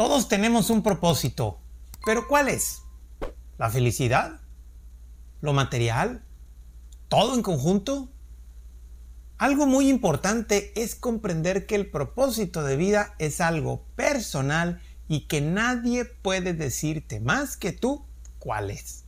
Todos tenemos un propósito, pero ¿cuál es? ¿La felicidad? ¿Lo material? ¿Todo en conjunto? Algo muy importante es comprender que el propósito de vida es algo personal y que nadie puede decirte más que tú cuál es.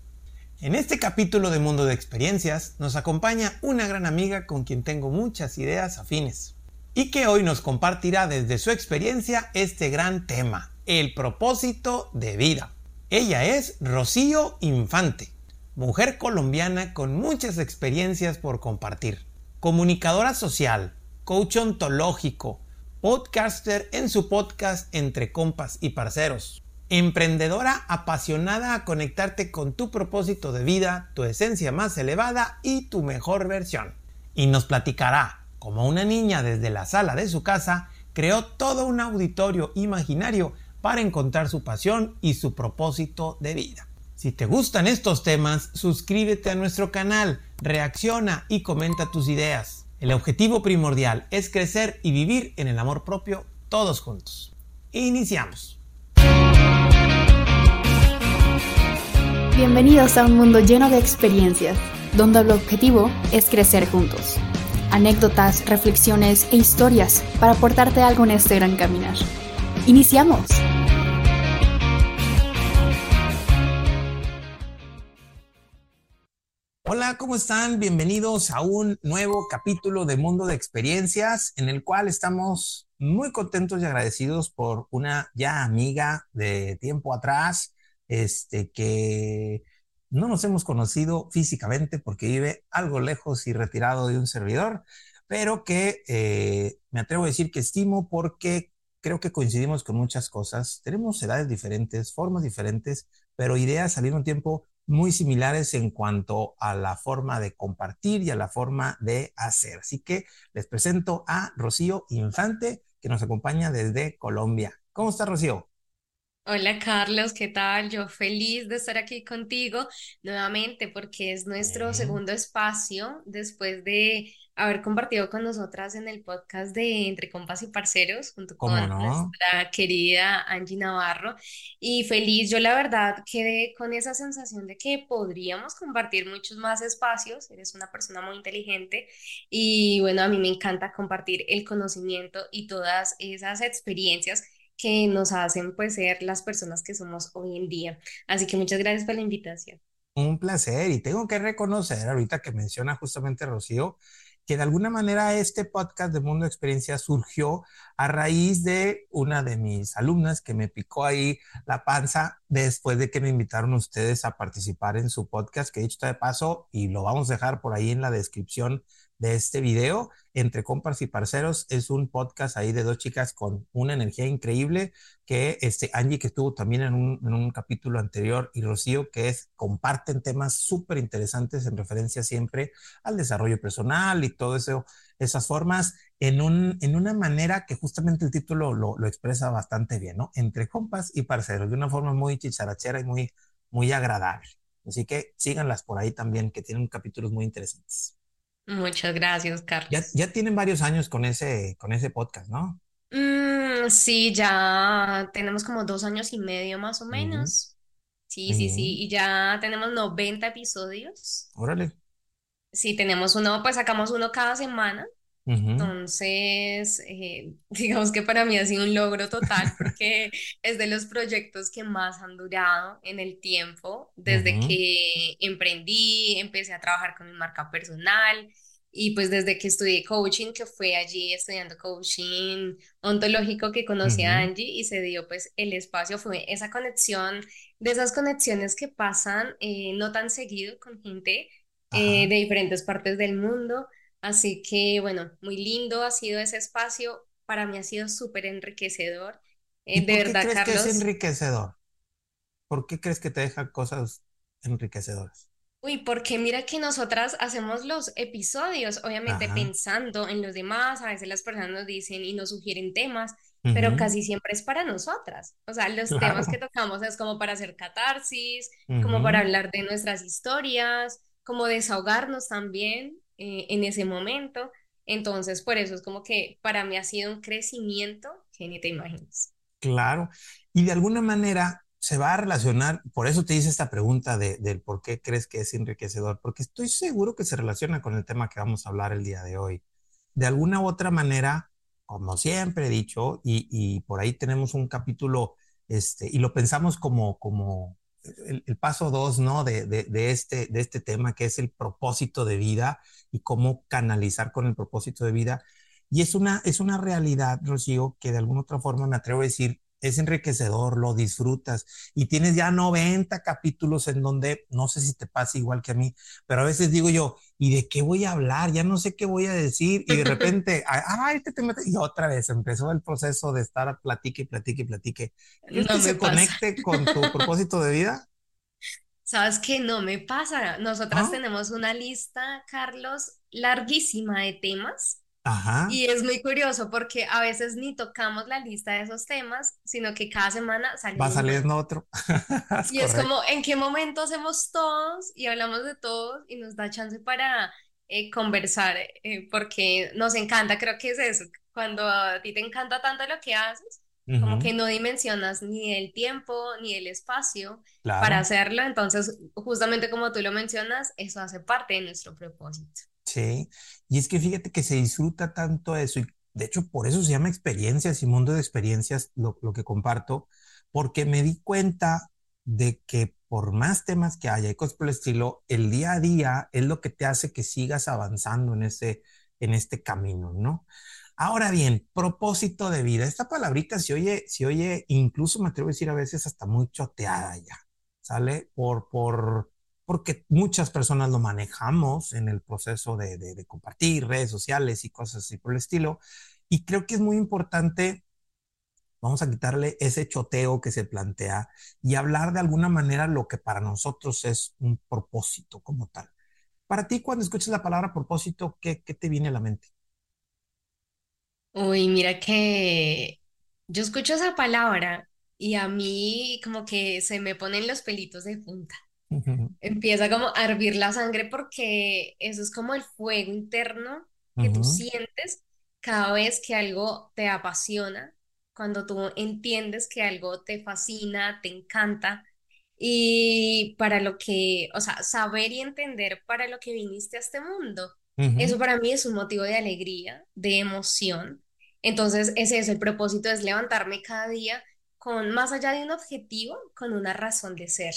En este capítulo de Mundo de Experiencias nos acompaña una gran amiga con quien tengo muchas ideas afines y que hoy nos compartirá desde su experiencia este gran tema, el propósito de vida. Ella es Rocío Infante, mujer colombiana con muchas experiencias por compartir, comunicadora social, coach ontológico, podcaster en su podcast Entre Compas y Parceros, emprendedora apasionada a conectarte con tu propósito de vida, tu esencia más elevada y tu mejor versión. Y nos platicará, como una niña desde la sala de su casa, creó todo un auditorio imaginario para encontrar su pasión y su propósito de vida. Si te gustan estos temas, suscríbete a nuestro canal, reacciona y comenta tus ideas. El objetivo primordial es crecer y vivir en el amor propio todos juntos. Iniciamos. Bienvenidos a un mundo lleno de experiencias, donde el objetivo es crecer juntos. Anécdotas, reflexiones e historias para aportarte algo en este gran caminar. ¡Iniciamos! Hola, ¿cómo están? Bienvenidos a un nuevo capítulo de Mundo de Experiencias en el cual estamos muy contentos y agradecidos por una ya amiga de tiempo atrás, este que no nos hemos conocido físicamente porque vive algo lejos y retirado de un servidor, pero que eh, me atrevo a decir que estimo porque creo que coincidimos con muchas cosas. Tenemos edades diferentes, formas diferentes, pero ideas al mismo tiempo muy similares en cuanto a la forma de compartir y a la forma de hacer. Así que les presento a Rocío Infante, que nos acompaña desde Colombia. ¿Cómo está Rocío? Hola Carlos, ¿qué tal? Yo feliz de estar aquí contigo nuevamente porque es nuestro segundo espacio después de haber compartido con nosotras en el podcast de Entre Compas y Parceros junto con nuestra querida Angie Navarro. Y feliz, yo la verdad quedé con esa sensación de que podríamos compartir muchos más espacios. Eres una persona muy inteligente y bueno, a mí me encanta compartir el conocimiento y todas esas experiencias que nos hacen pues ser las personas que somos hoy en día. Así que muchas gracias por la invitación. Un placer y tengo que reconocer ahorita que menciona justamente Rocío que de alguna manera este podcast de Mundo Experiencia surgió a raíz de una de mis alumnas que me picó ahí la panza después de que me invitaron ustedes a participar en su podcast, que dicho de paso, y lo vamos a dejar por ahí en la descripción de este video. Entre compas y parceros es un podcast ahí de dos chicas con una energía increíble que este Angie que estuvo también en un, en un capítulo anterior y Rocío que es comparten temas súper interesantes en referencia siempre al desarrollo personal y todo eso, esas formas en, un, en una manera que justamente el título lo, lo expresa bastante bien, ¿no? Entre compas y parceros, de una forma muy chicharachera y muy, muy agradable. Así que síganlas por ahí también, que tienen capítulos muy interesantes. Muchas gracias, Carlos. Ya, tienen varios años con ese, con ese podcast, ¿no? Mm, sí, ya tenemos como dos años y medio más o menos. Sí, sí, sí. Y ya tenemos 90 episodios. Órale. Sí, tenemos uno, pues sacamos uno cada semana. Entonces, eh, digamos que para mí ha sido un logro total porque es de los proyectos que más han durado en el tiempo, desde que emprendí, empecé a trabajar con mi marca personal y pues desde que estudié coaching, que fue allí estudiando coaching ontológico que conocí a Angie y se dio pues el espacio, fue esa conexión, de esas conexiones que pasan eh, no tan seguido con gente eh, de diferentes partes del mundo Así que, bueno, muy lindo ha sido ese espacio. Para mí ha sido súper enriquecedor. Eh, de por qué crees que es enriquecedor? ¿Por qué crees que te deja cosas enriquecedoras? Uy, porque mira que nosotras hacemos los episodios, obviamente pensando en los demás, a veces las personas nos dicen y nos sugieren temas, pero casi siempre es para nosotras. O sea, los temas que tocamos es como para hacer catarsis, como para hablar de nuestras historias, como desahogarnos también. Eh, en ese momento. Entonces, por eso es como que para mí ha sido un crecimiento que ni te imaginas. Claro. Y de alguna manera se va a relacionar, por eso te hice esta pregunta de, del por qué crees que es enriquecedor, porque estoy seguro que se relaciona con el tema que vamos a hablar el día de hoy. De alguna u otra manera, como siempre he dicho, y, y por ahí tenemos un capítulo, este, y lo pensamos como, como el, paso dos, ¿no? De, de, este, de este tema, que es el propósito de vida y cómo canalizar con el propósito de vida. Y es una, es una realidad, Rocío, que de alguna otra forma me atrevo a decir, es enriquecedor, lo disfrutas y tienes ya 90 capítulos en donde, no sé si te pasa igual que a mí, pero a veces digo yo, ¿y de qué voy a hablar? Ya no sé qué voy a decir y de repente, ay, te, te y otra vez empezó el proceso de estar platique platique y platique. ¿Quieres que se conecte con tu propósito de vida? Sabes que no me pasa. Nosotras ¿Ah? tenemos una lista, Carlos, larguísima de temas y es muy curioso porque a veces ni tocamos la lista de esos temas, sino que cada semana sale Va saliendo otro. y es como, ¿en qué momento hacemos todos y hablamos de todos y nos da chance para eh, conversar? Eh, porque nos encanta, creo que es eso, cuando a ti te encanta tanto lo que haces, como que no dimensionas ni el tiempo ni el espacio para hacerlo, entonces justamente como tú lo mencionas, eso hace parte de nuestro propósito. Sí, y es que fíjate que se disfruta tanto eso, y de hecho por eso se llama experiencias y mundo de experiencias lo, lo que comparto, porque me di cuenta de que por más temas que haya y cosas por el estilo, el día a día es lo que te hace que sigas avanzando en, ese, en este camino, ¿no? Ahora bien, propósito de vida. Esta palabrita se oye, se oye, incluso me atrevo a decir a veces hasta muy choteada ya, ¿sale? Por, por, porque muchas personas lo manejamos en el proceso de, compartir redes sociales y cosas así por el estilo. Y creo que es muy importante, vamos a quitarle ese choteo que se plantea y hablar de alguna manera lo que para nosotros es un propósito como tal. Para ti, cuando escuchas la palabra propósito, ¿qué, qué te viene a la mente? Uy, mira que yo escucho esa palabra y a mí como que se me ponen los pelitos de punta. Empieza como a hervir la sangre porque eso es como el fuego interno que tú sientes cada vez que algo te apasiona, cuando tú entiendes que algo te fascina, te encanta y para lo que, o sea, saber y entender para lo que viniste a este mundo. Eso para mí es un motivo de alegría, de emoción. Entonces, ese es el propósito, es levantarme cada día con, más allá de un objetivo, con una razón de ser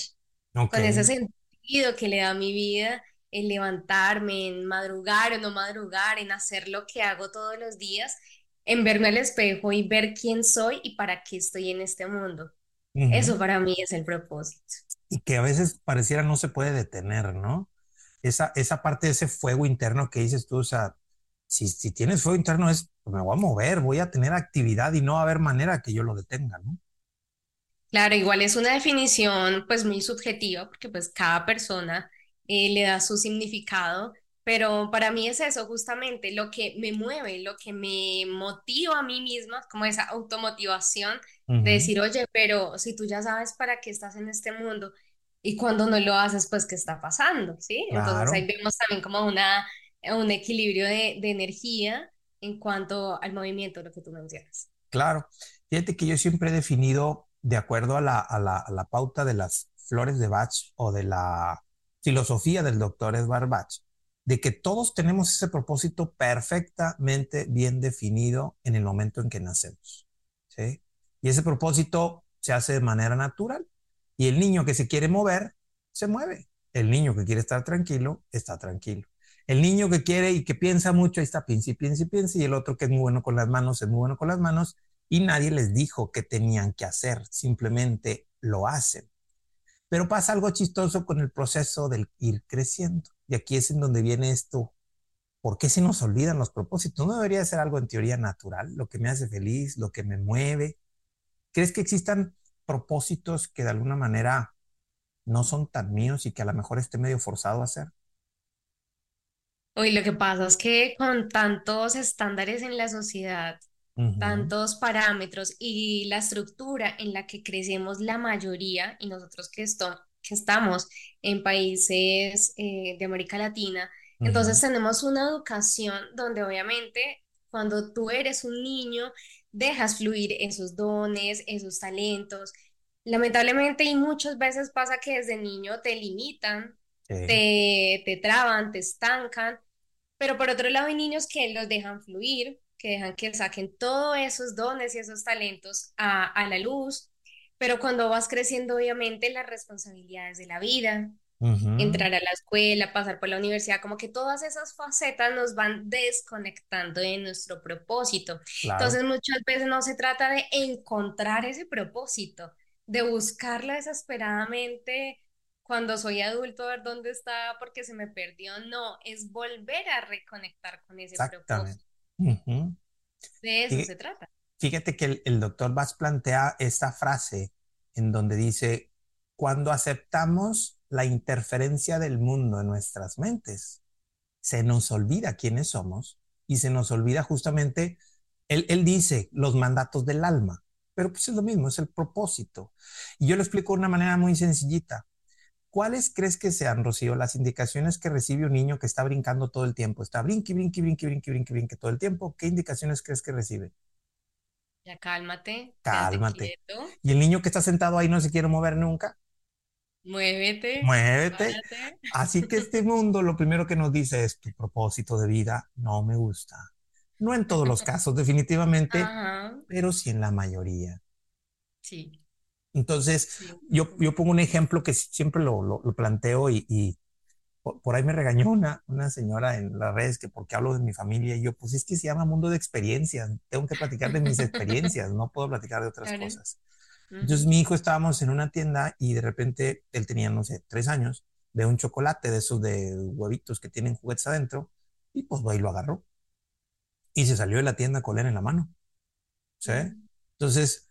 con ese sentido que le da a mi vida, en levantarme, en madrugar o no madrugar, en hacer lo que hago todos los días, en verme al espejo y ver quién soy y para qué estoy en este mundo. Eso para mí es el propósito. Y que a veces pareciera no se puede detener, ¿no? Esa, esa parte de ese fuego interno que dices tú, o sea, si, si tienes fuego interno es, pues me voy a mover, voy a tener actividad y no va a haber manera que yo lo detenga, ¿no? Claro, igual es una definición pues muy subjetiva porque pues cada persona eh, le da su significado, pero para mí es eso justamente lo que me mueve, lo que me motiva a mí misma, como esa automotivación de decir, oye, pero si tú ya sabes para qué estás en este mundo y cuando no lo haces, pues qué está pasando, ¿sí? Entonces ahí vemos también como una, un equilibrio de, de energía en cuanto al movimiento, lo que tú mencionas. Claro, fíjate que yo siempre he definido de acuerdo a la, pauta de las flores de Bach o de la filosofía del doctor Edward Bach, de que todos tenemos ese propósito perfectamente bien definido en el momento en que nacemos. ¿sí? Y ese propósito se hace de manera natural. Y el niño que se quiere mover, se mueve. El niño que quiere estar tranquilo, está tranquilo. El niño que quiere y que piensa mucho, ahí está, piensa y piensa y piensa. Y el otro que es muy bueno con las manos, es muy bueno con las manos y nadie les dijo qué tenían que hacer, simplemente lo hacen. Pero pasa algo chistoso con el proceso del ir creciendo. Y aquí es en donde viene esto. ¿Por qué se nos olvidan los propósitos? ¿No debería ser algo en teoría natural? Lo que me hace feliz, lo que me mueve. ¿Crees que existan propósitos que de alguna manera no son tan míos y que a lo mejor esté medio forzado a hacer? Hoy lo que pasa es que con tantos estándares en la sociedad, tantos parámetros y la estructura en la que crecemos la mayoría y nosotros que, esto, que estamos en países eh, de América Latina, entonces tenemos una educación donde obviamente cuando tú eres un niño dejas fluir esos dones, esos talentos. Lamentablemente y muchas veces pasa que desde niño te limitan, te, te traban, te estancan, pero por otro lado hay niños que los dejan fluir, que dejan que saquen todos esos dones y esos talentos a, a la luz, pero cuando vas creciendo obviamente las responsabilidades de la vida, entrar a la escuela, pasar por la universidad, como que todas esas facetas nos van desconectando de nuestro propósito. Entonces muchas veces no se trata de encontrar ese propósito, de buscarlo desesperadamente cuando soy adulto, a ver dónde está porque se me perdió. No, es volver a reconectar con ese propósito. De eso se trata. Fíjate que el, el doctor Bass plantea esta frase en donde dice, cuando aceptamos la interferencia del mundo en nuestras mentes. Se nos olvida quiénes somos y se nos olvida justamente, él, él dice, los mandatos del alma, pero pues es lo mismo, es el propósito. Y yo lo explico de una manera muy sencillita. ¿Cuáles crees que sean, Rocío, las indicaciones que recibe un niño que está brincando todo el tiempo? Está brinque, brinque, brinque, brinque, brinque, brinque todo el tiempo. ¿Qué indicaciones crees que recibe? Ya cálmate. Cálmate. Y el niño que está sentado ahí no se quiere mover nunca. Muévete. Muévete. Así que este mundo lo primero que nos dice es tu propósito de vida no me gusta. No en todos los casos, definitivamente, pero sí en la mayoría. Sí. Entonces, Yo, yo pongo un ejemplo que siempre lo, lo, planteo y, por, ahí me regañó una, una señora en las redes que porque hablo de mi familia y yo, pues es que se llama mundo de experiencias, tengo que platicar de mis experiencias, no puedo platicar de otras cosas. Entonces mi hijo estábamos en una tienda y de repente él tenía, no sé, tres años, ve un chocolate de esos de huevitos que tienen juguetes adentro y pues va y lo agarró. Y se salió de la tienda con él en la mano. ¿Sí? Entonces,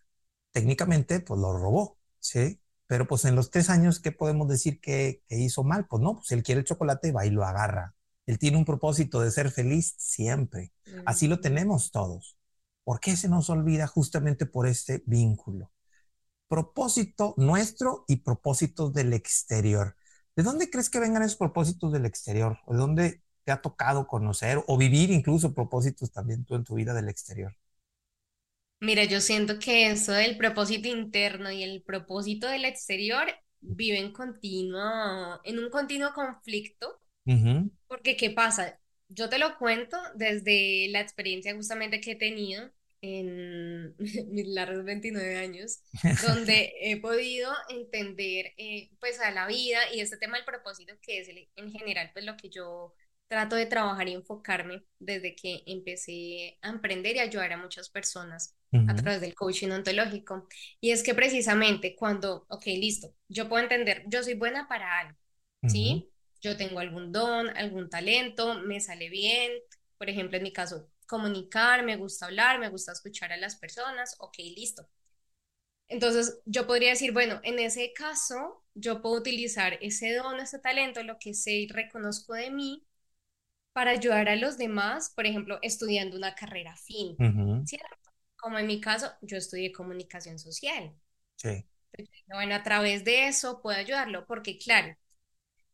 técnicamente, pues lo robó. ¿Sí? Pero pues en los tres años, ¿qué podemos decir que, que hizo mal? Pues no, pues él quiere el chocolate, va y lo agarra. Él tiene un propósito de ser feliz siempre. Así lo tenemos todos. ¿Por qué se nos olvida justamente por este vínculo? propósito nuestro y propósitos del exterior. ¿De dónde crees que vengan esos propósitos del exterior? ¿O de dónde te ha tocado conocer o vivir incluso propósitos también tú en tu vida del exterior? Mira, yo siento que eso del propósito interno y el propósito del exterior viven continuo, en un continuo conflicto. Porque, ¿qué pasa? Yo te lo cuento desde la experiencia justamente que he tenido en mis largos 29 años, donde he podido entender eh, pues a la vida y este tema del propósito que es en general pues lo que yo trato de trabajar y enfocarme desde que empecé a emprender y ayudar a muchas personas a través del coaching ontológico. Y es que precisamente cuando, ok, listo, yo puedo entender, yo soy buena para algo, ¿sí? Yo tengo algún don, algún talento, me sale bien, por ejemplo, en mi caso, comunicar, me gusta hablar, me gusta escuchar a las personas, ok, listo. Entonces, yo podría decir, bueno, en ese caso, yo puedo utilizar ese don, ese talento, lo que sé y reconozco de mí, para ayudar a los demás, por ejemplo, estudiando una carrera fin, ¿cierto? Como en mi caso, yo estudié comunicación social. Sí. Bueno, a través de eso puedo ayudarlo, porque claro,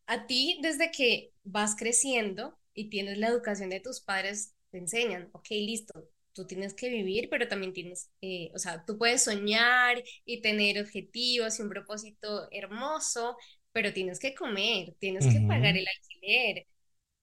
a ti desde que vas creciendo y tienes la educación de tus padres, te enseñan, ok, listo, tú tienes que vivir, pero también tienes, eh, o sea, tú puedes soñar y tener objetivos y un propósito hermoso, pero tienes que comer, tienes que pagar el alquiler,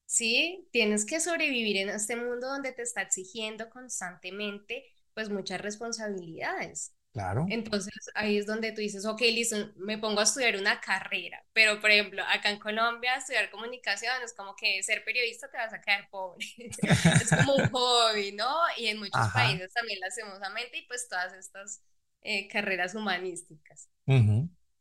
¿sí? Tienes que sobrevivir en este mundo donde te está exigiendo constantemente, pues, muchas responsabilidades. Claro. Entonces ahí es donde tú dices, ok, listo, me pongo a estudiar una carrera, pero por ejemplo, acá en Colombia estudiar comunicación es como que ser periodista te vas a quedar pobre, es como un hobby, ¿no? Y en muchos países también lastimosamente y pues todas estas eh, carreras humanísticas.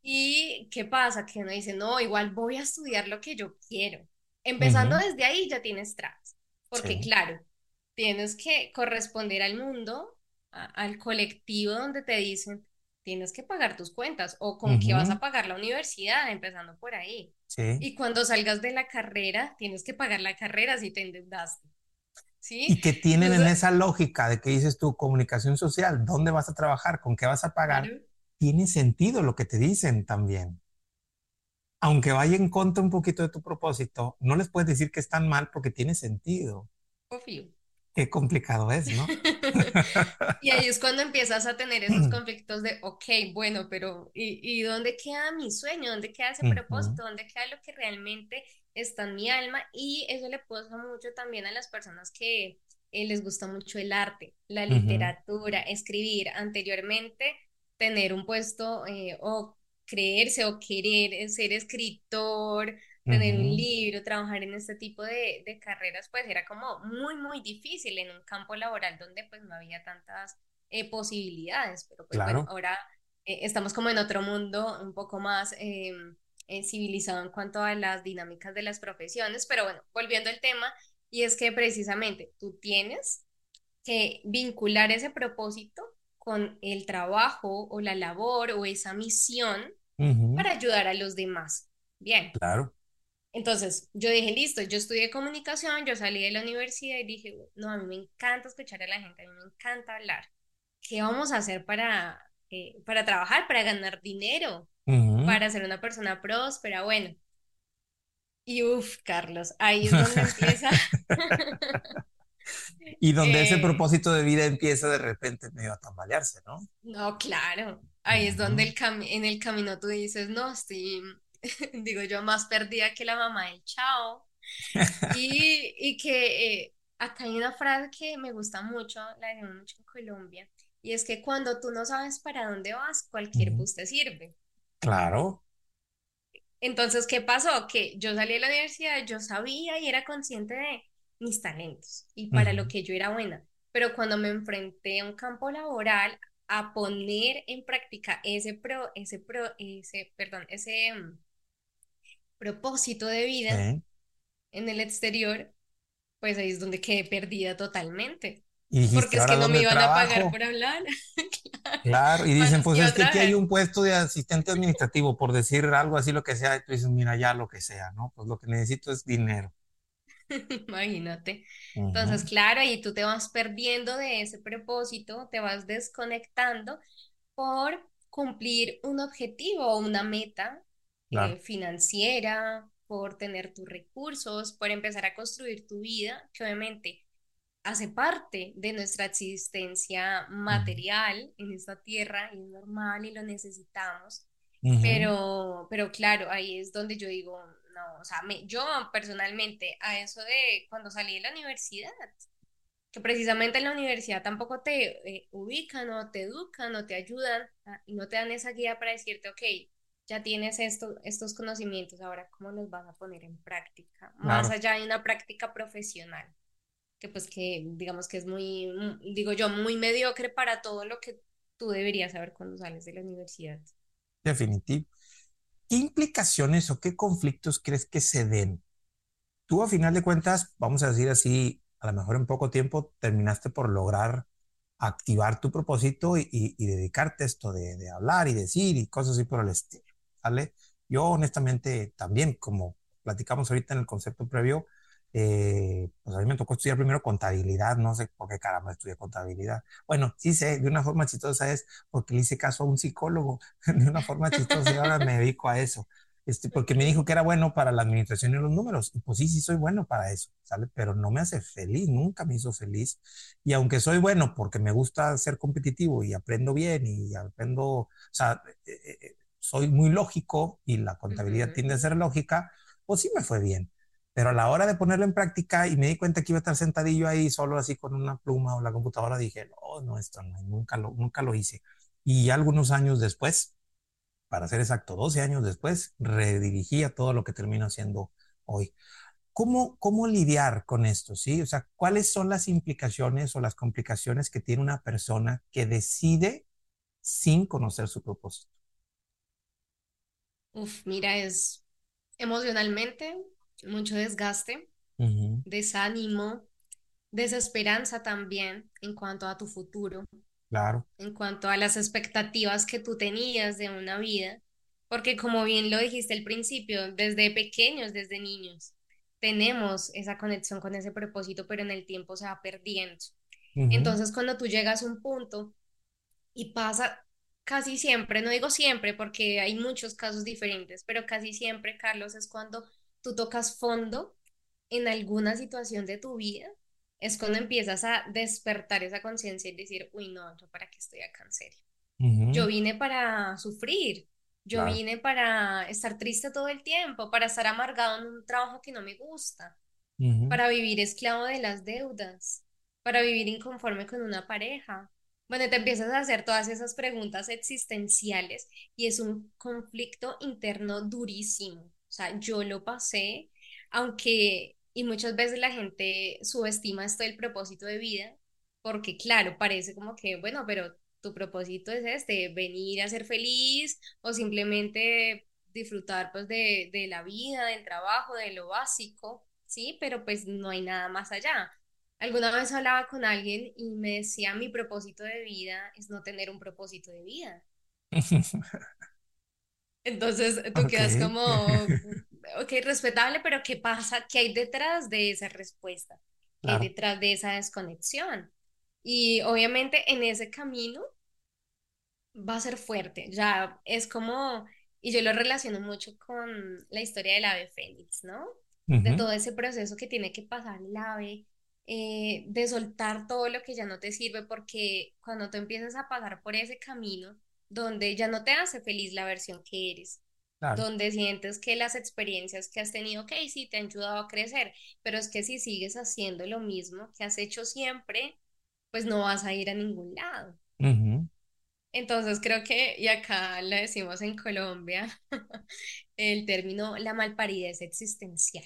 ¿Y qué pasa? Que uno dice, no, igual voy a estudiar lo que yo quiero. Empezando desde ahí ya tienes trabas, porque claro, tienes que corresponder al mundo al colectivo donde te dicen, tienes que pagar tus cuentas o con qué vas a pagar la universidad, empezando por ahí. Y cuando salgas de la carrera, tienes que pagar la carrera si te endeudaste. ¿Sí? Y que tienen en esa lógica de que dices tu comunicación social, ¿dónde vas a trabajar? ¿Con qué vas a pagar? Tiene sentido lo que te dicen también. Aunque vaya en contra un poquito de tu propósito, no les puedes decir que están mal porque tiene sentido. Obvio. Qué complicado es, ¿no? y ahí es cuando empiezas a tener esos conflictos de, ok, bueno, pero ¿y, y dónde queda mi sueño? ¿Dónde queda ese propósito? ¿Dónde queda lo que realmente está en mi alma? Y eso le pasa mucho también a las personas que eh, les gusta mucho el arte, la literatura, escribir. Anteriormente, tener un puesto eh, o creerse o querer ser escritor, tener un libro, trabajar en este tipo de, de, carreras, pues era como muy, muy difícil en un campo laboral donde pues no había tantas eh, posibilidades, pero pues bueno, ahora estamos como en otro mundo un poco más em, civilizado en cuanto a las dinámicas de las profesiones, pero bueno, volviendo al tema, y es que precisamente tú tienes que vincular ese propósito con el trabajo o la labor o esa misión para ayudar a los demás. Bien. Claro. Entonces, yo dije, listo, yo estudié comunicación, yo salí de la universidad y dije, no, a mí me encanta escuchar a la gente, a mí me encanta hablar. ¿Qué vamos a hacer para, eh, para trabajar, para ganar dinero, para ser una persona próspera? Bueno, y uff, Carlos, ahí es donde empieza. y donde ese eh, propósito de vida empieza de repente medio a tambalearse, ¿no? No, claro. Ahí es donde el en el camino tú dices, no, estoy, digo yo, más perdida que la mamá del chao. y, y que eh, acá hay una frase que me gusta mucho, la decimos mucho en Colombia, y es que cuando tú no sabes para dónde vas, cualquier bus te sirve. Claro. Entonces, ¿qué pasó? Que yo salí de la universidad, yo sabía y era consciente de mis talentos y para lo que yo era buena, pero cuando me enfrenté a un campo laboral a poner en práctica ese pro, ese pro, ese, perdón, ese mm, propósito de vida en el exterior, pues ahí es donde quedé perdida totalmente. Porque es que no me iban a pagar por hablar. claro. y dicen, pues es que aquí hay un puesto de asistente administrativo, por decir algo así, lo que sea, y tú dices, mira, ya lo que sea, ¿no? Pues lo que necesito es dinero. Imagínate. Entonces, claro, y tú te vas perdiendo de ese propósito, te vas desconectando por cumplir un objetivo o una meta eh, financiera, por tener tus recursos, por empezar a construir tu vida, que obviamente hace parte de nuestra existencia material en esta tierra y es normal y lo necesitamos. Pero, pero claro, ahí es donde yo digo, no, o sea, yo personalmente a eso de cuando salí de la universidad, que precisamente en la universidad tampoco te eh, ubican o te educan o te ayudan ah, y no te dan esa guía para decirte, ok, ya tienes esto, estos conocimientos, ahora cómo los vas a poner en práctica, más allá de una práctica profesional que pues que digamos que es muy, mm, digo yo, muy mediocre para todo lo que tú deberías saber cuando sales de la universidad. Definitivo. ¿Qué implicaciones o qué conflictos crees que se den? Tú a final de cuentas, vamos a decir así, a lo mejor en poco tiempo terminaste por lograr activar tu propósito y, dedicarte a esto de, hablar y decir y cosas así por el estilo, ¿vale? Yo honestamente también, como platicamos ahorita en el concepto previo, eh, pues a mí me tocó estudiar primero contabilidad, no sé por qué caramba estudié contabilidad. Bueno, sí sé, de una forma chistosa es porque le hice caso a un psicólogo, de una forma chistosa y ahora me dedico a eso. Este, porque me dijo que era bueno para la administración y los números. Y pues sí, sí soy bueno para eso, ¿sale? Pero no me hace feliz, nunca me hizo feliz. Y aunque soy bueno porque me gusta ser competitivo y aprendo bien y aprendo, o sea, eh, eh, soy muy lógico y la contabilidad tiende a ser lógica, pues sí me fue bien. Pero a la hora de ponerlo en práctica y me di cuenta que iba a estar sentadillo ahí solo así con una pluma o la computadora, dije, no, no, esto no, nunca lo, nunca lo hice. Y algunos años después, para ser exacto, 12 años después, redirigía todo lo que termino haciendo hoy. ¿Cómo, ¿Cómo lidiar con esto? ¿sí? O sea, ¿cuáles son las implicaciones o las complicaciones que tiene una persona que decide sin conocer su propósito? Uf, mira, es emocionalmente mucho desgaste, desánimo, desesperanza también en cuanto a tu futuro. Claro. En cuanto a las expectativas que tú tenías de una vida, porque como bien lo dijiste al principio, desde pequeños, desde niños, tenemos esa conexión con ese propósito, pero en el tiempo se va perdiendo. Entonces, cuando tú llegas a un punto y pasa casi siempre, no digo siempre porque hay muchos casos diferentes, pero casi siempre, Carlos, es cuando tú tocas fondo en alguna situación de tu vida es cuando empiezas a despertar esa conciencia y decir, uy, no, yo para qué estoy acá en serio. Yo vine para sufrir, yo vine para estar triste todo el tiempo, para estar amargado en un trabajo que no me gusta, para vivir esclavo de las deudas, para vivir inconforme con una pareja. Bueno, te empiezas a hacer todas esas preguntas existenciales y es un conflicto interno durísimo. O sea, yo lo pasé, aunque, y muchas veces la gente subestima esto del propósito de vida, porque claro, parece como que, bueno, pero tu propósito es este, venir a ser feliz o simplemente disfrutar pues de, de la vida, del trabajo, de lo básico, ¿sí? Pero pues no hay nada más allá. Alguna vez hablaba con alguien y me decía, mi propósito de vida es no tener un propósito de vida. Entonces tú quedas como, ok, respetable, pero ¿qué pasa? ¿Qué hay detrás de esa respuesta? ¿Qué hay detrás de esa desconexión? Y obviamente en ese camino va a ser fuerte, ya es como, y yo lo relaciono mucho con la historia del ave fénix, ¿no? De todo ese proceso que tiene que pasar el ave, eh, de soltar todo lo que ya no te sirve, porque cuando tú empiezas a pasar por ese camino, donde ya no te hace feliz la versión que eres, donde sientes que las experiencias que has tenido, ok, sí, te han ayudado a crecer, pero es que si sigues haciendo lo mismo que has hecho siempre, pues no vas a ir a ningún lado. Entonces creo que, y acá le decimos en Colombia, el término la malparidez existencial.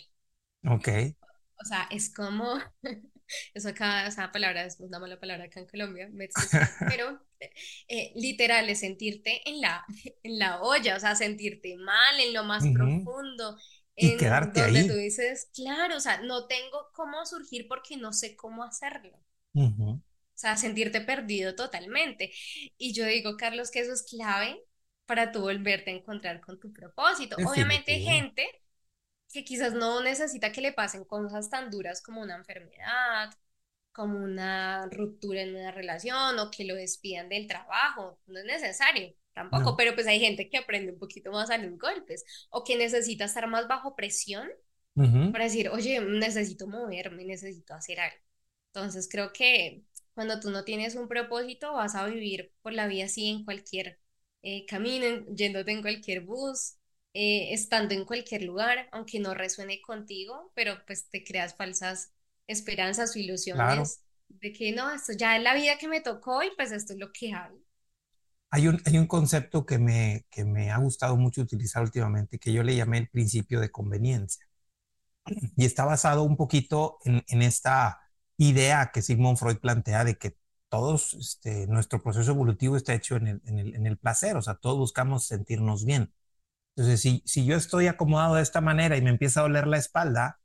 Ok. O sea, es como, eso acá, esa palabra es una mala palabra acá en Colombia, pero eh, literal es sentirte en la, en la olla, o sea, sentirte mal en lo más profundo. Y quedarte donde tú dices, claro, o sea, no tengo cómo surgir porque no sé cómo hacerlo. O sea, sentirte perdido totalmente. Y yo digo, Carlos, que eso es clave para tú volverte a encontrar con tu propósito. Obviamente hay gente que quizás no necesita que le pasen cosas tan duras como una enfermedad, como una ruptura en una relación o que lo despidan del trabajo. No es necesario tampoco, pero pues hay gente que aprende un poquito más a los golpes o que necesita estar más bajo presión para decir, oye, necesito moverme, necesito hacer algo. Entonces creo que cuando tú no tienes un propósito, vas a vivir por la vida así en cualquier eh, camino, yéndote en cualquier bus, eh, estando en cualquier lugar, aunque no resuene contigo, pero pues te creas falsas esperanzas o ilusiones de que no, esto ya es la vida que me tocó y pues esto es lo que hay. Hay un, hay un concepto que me, que me ha gustado mucho utilizar últimamente, que yo le llamé el principio de conveniencia. Y está basado un poquito en, en esta idea que Sigmund Freud plantea de que todos, este, nuestro proceso evolutivo está hecho en el, en, el, en el, placer, o sea, todos buscamos sentirnos bien. Entonces, si, si yo estoy acomodado de esta manera y me empieza a doler la espalda,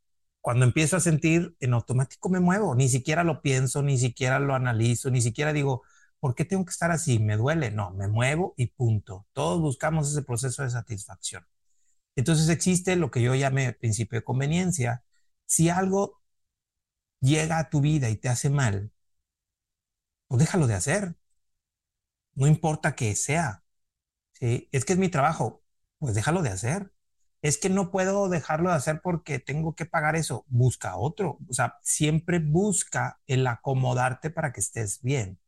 cuando empiezo a sentir, en automático me muevo, ni siquiera lo pienso, ni siquiera lo analizo, ni siquiera digo, ¿por qué tengo que estar así? ¿Me duele? No, me muevo y punto. Todos buscamos ese proceso de satisfacción. Entonces existe lo que yo llame principio de conveniencia. Si algo llega a tu vida y te hace mal, pues déjalo de hacer. No importa que sea. Es que es mi trabajo, pues déjalo de hacer. Es que no puedo dejarlo de hacer porque tengo que pagar eso. Busca otro. O sea, siempre busca el acomodarte para que estés bien.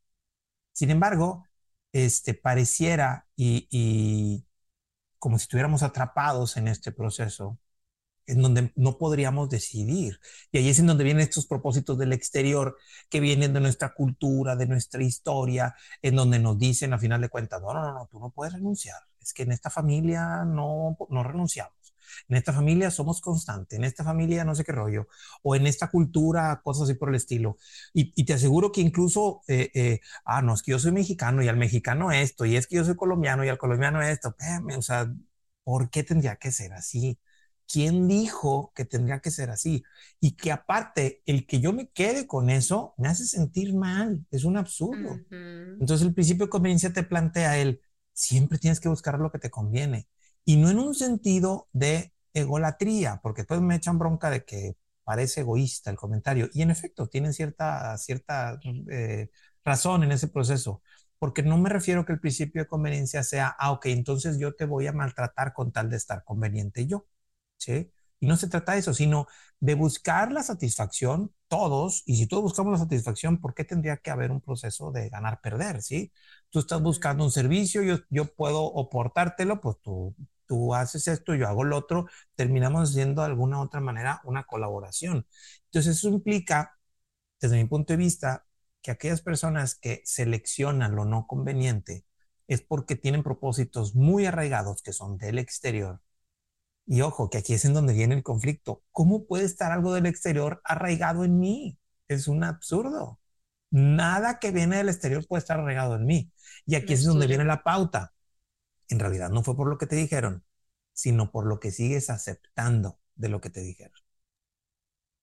Sin embargo, este pareciera y, y como si estuviéramos atrapados en este proceso, en donde no podríamos decidir. Y ahí es en donde vienen estos propósitos del exterior que vienen de nuestra cultura, de nuestra historia, en donde nos dicen a final de cuentas, no, no, no, tú no puedes renunciar. Es que en esta familia no, no renunciamos. En esta familia somos constantes, en esta familia no sé qué rollo, o en esta cultura, cosas así por el estilo. Y, te aseguro que incluso, eh, eh, ah, no, es que yo soy mexicano y al mexicano esto, y es que yo soy colombiano y al colombiano esto, o sea, ¿por qué tendría que ser así? ¿quién dijo que tendría que ser así? Y que aparte, el que yo me quede con eso me hace sentir mal, es un absurdo. Entonces el principio de conveniencia te plantea el, siempre tienes que buscar lo que te conviene. Y no en un sentido de egolatría, porque después me echan bronca de que parece egoísta el comentario. Y en efecto, tienen cierta, cierta eh, razón en ese proceso porque no me refiero que el principio de conveniencia sea, ah, ok, entonces yo te voy a maltratar con tal de estar conveniente yo. ¿sí? Y no se trata de eso, sino de buscar la satisfacción todos. Y si todos buscamos la satisfacción, ¿por qué tendría que haber un proceso de ganar-perder? ¿sí? Tú estás buscando un servicio, yo, yo puedo oportártelo, pues tú, tú haces esto, yo hago lo otro, terminamos haciendo de alguna otra manera una colaboración. Entonces eso implica, desde mi punto de vista, que aquellas personas que seleccionan lo no conveniente es porque tienen propósitos muy arraigados que son del exterior. Y ojo, que aquí es en donde viene el conflicto. ¿Cómo puede estar algo del exterior arraigado en mí? Es un absurdo. Nada que viene del exterior puede estar arraigado en mí. Y aquí es donde viene la pauta. En realidad no fue por lo que te dijeron, sino por lo que sigues aceptando de lo que te dijeron.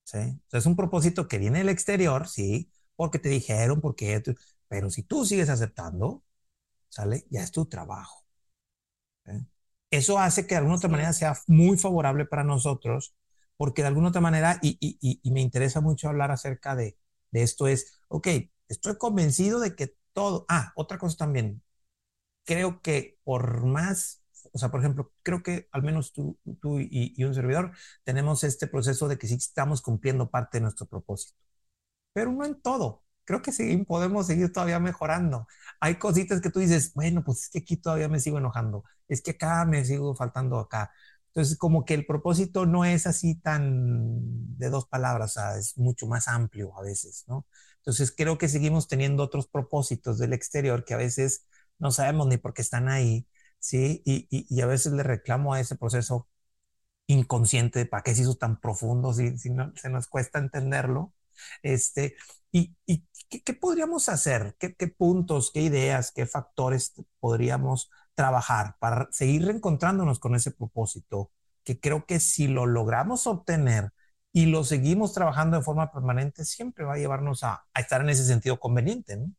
¿Sí? es un propósito que viene del exterior, sí, porque te dijeron, porque... Pero si tú sigues aceptando, ¿sale? Ya es tu trabajo. Eso hace que de alguna otra manera sea muy favorable para nosotros, porque de alguna otra manera, y, y, y me interesa mucho hablar acerca de, de, esto, es, ok, estoy convencido de que todo, ah, otra cosa también, creo que por más, o sea, por ejemplo, creo que al menos tú, tú y, y un servidor tenemos este proceso de que sí estamos cumpliendo parte de nuestro propósito, pero no en todo creo que sí podemos seguir todavía mejorando. Hay cositas que tú dices, bueno, pues es que aquí todavía me sigo enojando, es que acá me sigo faltando acá. Entonces, como que el propósito no es así tan de dos palabras, o sea, es mucho más amplio a veces, ¿no? Entonces, creo que seguimos teniendo otros propósitos del exterior que a veces no sabemos ni por qué están ahí, ¿sí? Y, y, a veces le reclamo a ese proceso inconsciente de para qué se hizo tan profundo si, si no, se nos cuesta entenderlo. Este, ¿Y, y ¿qué, podríamos hacer? ¿Qué, ¿Qué, puntos, qué ideas, qué factores podríamos trabajar para seguir reencontrándonos con ese propósito? Que creo que si lo logramos obtener y lo seguimos trabajando de forma permanente, siempre va a llevarnos a, a estar en ese sentido conveniente, ¿no?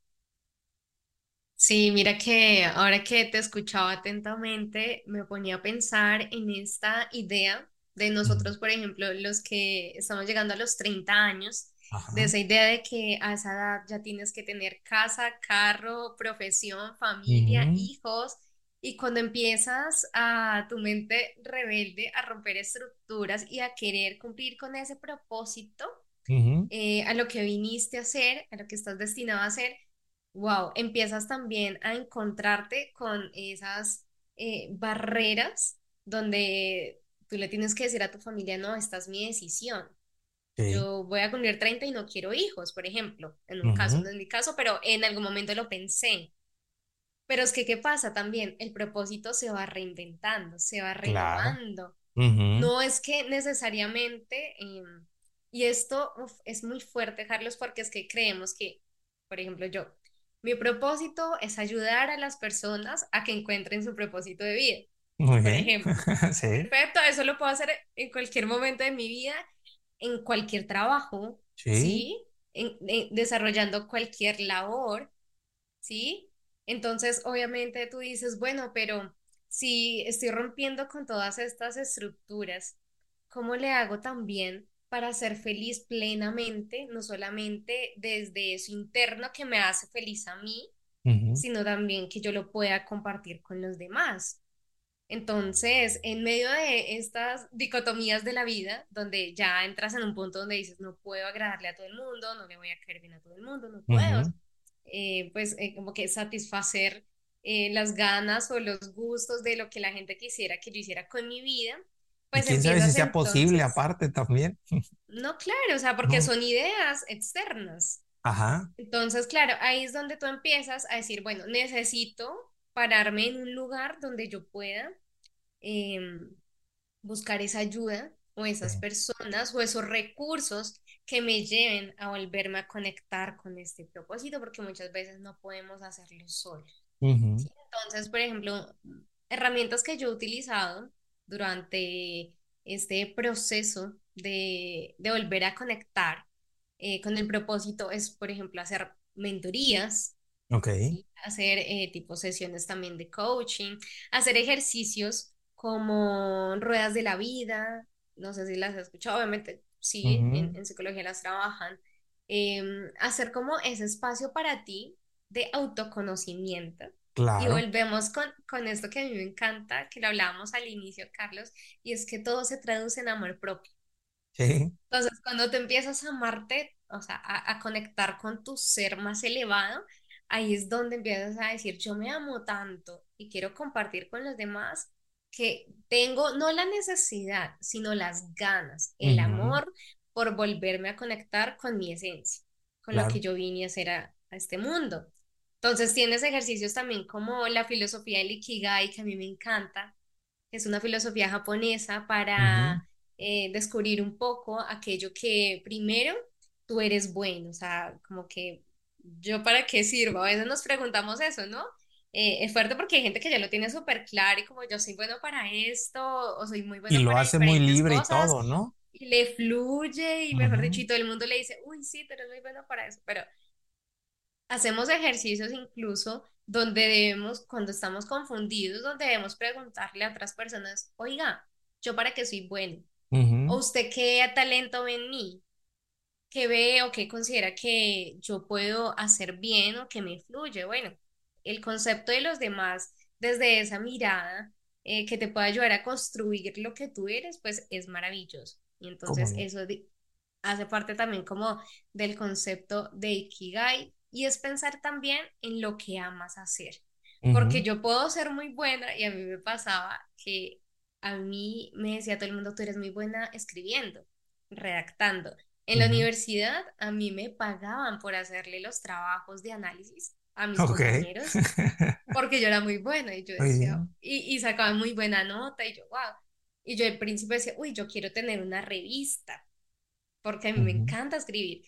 Sí, mira que ahora que te escuchaba atentamente, me ponía a pensar en esta idea de nosotros, por ejemplo, los que estamos llegando a los 30 años, de esa idea de que a esa edad ya tienes que tener casa, carro, profesión, familia, hijos, y cuando empiezas a tu mente rebelde a romper estructuras y a querer cumplir con ese propósito, eh, a lo que viniste a hacer, a lo que estás destinado a hacer, wow, empiezas también a encontrarte con esas eh, barreras donde tú le tienes que decir a tu familia, no, esta es mi decisión. Yo voy a cumplir 30 y no quiero hijos, por ejemplo, en un caso, no en mi caso, pero en algún momento lo pensé. Pero es que, ¿qué pasa también? El propósito se va reinventando, se va renovando. No es que necesariamente, em, y esto es muy fuerte, Carlos, porque es que creemos que, por ejemplo, yo, mi propósito es ayudar a las personas a que encuentren su propósito de vida. Muy por ejemplo. sí. Perfecto, eso lo puedo hacer en cualquier momento de mi vida en cualquier trabajo, ¿sí? En, desarrollando cualquier labor, ¿sí? Entonces, obviamente tú dices, bueno, pero si estoy rompiendo con todas estas estructuras, ¿cómo le hago también para ser feliz plenamente, no solamente desde eso interno que me hace feliz a mí, sino también que yo lo pueda compartir con los demás? Entonces, en medio de estas dicotomías de la vida, donde ya entras en un punto donde dices, no puedo agradarle a todo el mundo, no le voy a caer bien a todo el mundo, no puedo, eh, pues eh, como que satisfacer eh, las ganas o los gustos de lo que la gente quisiera que yo hiciera con mi vida. Pues quién sabe si sea posible aparte también. No, claro, o sea, porque son ideas externas. Ajá. Entonces, claro, ahí es donde tú empiezas a decir, bueno, necesito pararme en un lugar donde yo pueda em, buscar esa ayuda o esas personas o esos recursos que me lleven a volverme a conectar con este propósito, porque muchas veces no podemos hacerlo solos. Entonces, por ejemplo, herramientas que yo he utilizado durante este proceso de, volver a conectar eh, con el propósito es, por ejemplo, hacer mentorías. Hacer eh, tipo sesiones también de coaching, hacer ejercicios como ruedas de la vida, no sé si las has escuchado, obviamente sí, en, psicología las trabajan, em, hacer como ese espacio para ti de autoconocimiento, Y volvemos con, con esto que a mí me encanta, que lo hablábamos al inicio, Carlos, y es que todo se traduce en amor propio. Sí. Entonces, cuando te empiezas a amarte, o sea, a, a conectar con tu ser más elevado, ahí es donde empiezas a decir, yo me amo tanto y quiero compartir con los demás que tengo no la necesidad, sino las ganas, el amor por volverme a conectar con mi esencia, con lo que yo vine a hacer a, este mundo. Entonces tienes ejercicios también como la filosofía del Ikigai, que a mí me encanta, es una filosofía japonesa para eh, descubrir un poco aquello que primero tú eres bueno, o sea, como que yo para qué sirvo. A veces nos preguntamos eso, ¿no? Eh, es fuerte porque hay gente que ya lo tiene súper claro y como yo soy bueno para esto o soy muy bueno Y lo hace muy libre y todo, ¿no? Y le fluye y mejor dicho, y todo el mundo le dice, uy, sí, pero eres muy bueno para eso. Pero hacemos ejercicios incluso donde debemos, cuando estamos confundidos, donde debemos preguntarle a otras personas, oiga, ¿yo para qué soy bueno? ¿O usted qué talento ve en mí? ¿Qué ve o qué considera que yo puedo hacer bien o que me fluye? Bueno, el concepto de los demás desde esa mirada eh, que te puede ayudar a construir lo que tú eres, pues es maravilloso. Y entonces eso hace parte también como del concepto de Ikigai y es pensar también en lo que amas hacer. Porque yo puedo ser muy buena y a mí me pasaba que a mí me decía todo el mundo, tú eres muy buena escribiendo, redactando. En la universidad a mí me pagaban por hacerle los trabajos de análisis a mis compañeros porque yo era muy buena y yo decía, y, y sacaba muy buena nota y yo, wow. Y yo al principio decía, uy, yo quiero tener una revista porque a mí me encanta escribir.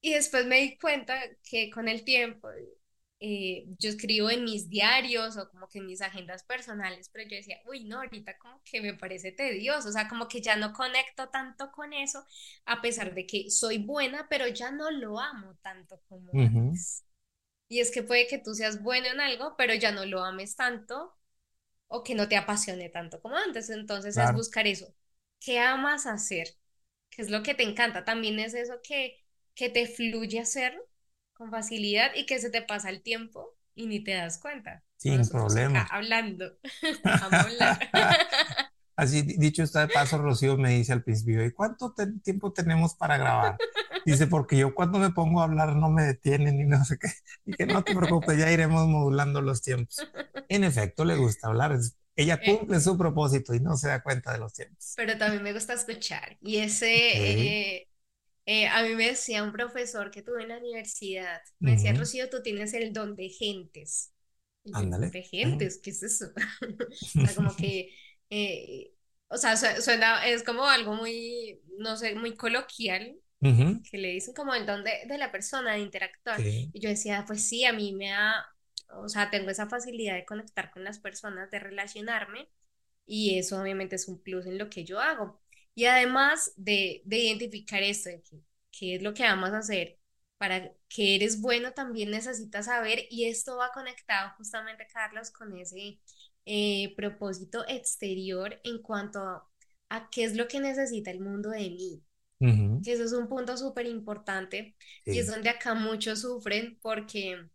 Y después me di cuenta que con el tiempo eh, yo escribo en mis diarios o como que en mis agendas personales, pero yo decía, uy, no, ahorita como que me parece tedioso, o sea, como que ya no conecto tanto con eso, a pesar de que soy buena, pero ya no lo amo tanto como antes. Y es que puede que tú seas bueno en algo, pero ya no lo ames tanto o que no te apasione tanto como antes. Entonces es buscar eso. ¿Qué amas hacer? ¿Qué es lo que te encanta? También es eso que, que te fluye hacerlo con facilidad y que se te pasa el tiempo y ni te das cuenta. Sin problema. Hablando. Así dicho está de paso, Rocío me dice al principio, ¿y cuánto tiempo tenemos para grabar? Dice, porque yo cuando me pongo a hablar no me detienen y no sé qué. Y que no te preocupes, ya iremos modulando los tiempos. En efecto, le gusta hablar. Ella eh. cumple su propósito y no se da cuenta de los tiempos. Pero también me gusta escuchar. Y ese, eh, eh, a mí me decía un profesor que tuve en la universidad, me decía, Rocío, tú tienes el don de gentes. Ándale. De gentes, ¿qué es eso? o sea, como que, eh, o sea, suena, es como algo muy, no sé, muy coloquial, que le dicen como el don de, la persona, de interactuar. Y yo decía, pues sí, a mí me da, o sea, tengo esa facilidad de conectar con las personas, de relacionarme, y eso obviamente es un plus en lo que yo hago. Y además de, de identificar esto, de qué es lo que vamos a hacer, para que eres bueno también necesitas saber, y esto va conectado justamente, Carlos, con ese eh, propósito exterior en cuanto a, qué es lo que necesita el mundo de mí. Que eso es un punto súper importante y es donde acá muchos sufren porque,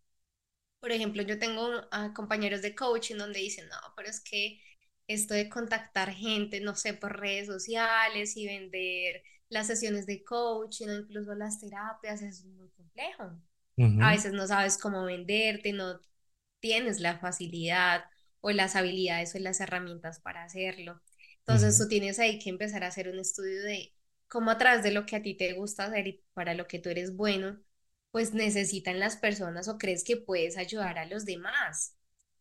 por ejemplo, yo tengo compañeros de coaching donde dicen, no, pero es que esto de contactar gente, no sé, por redes sociales y vender las sesiones de coaching o incluso las terapias es muy complejo. A veces no sabes cómo venderte, no tienes la facilidad o las habilidades o las herramientas para hacerlo. Entonces tú tienes ahí que empezar a hacer un estudio de cómo atrás de lo que a ti te gusta hacer y para lo que tú eres bueno, pues necesitan las personas o crees que puedes ayudar a los demás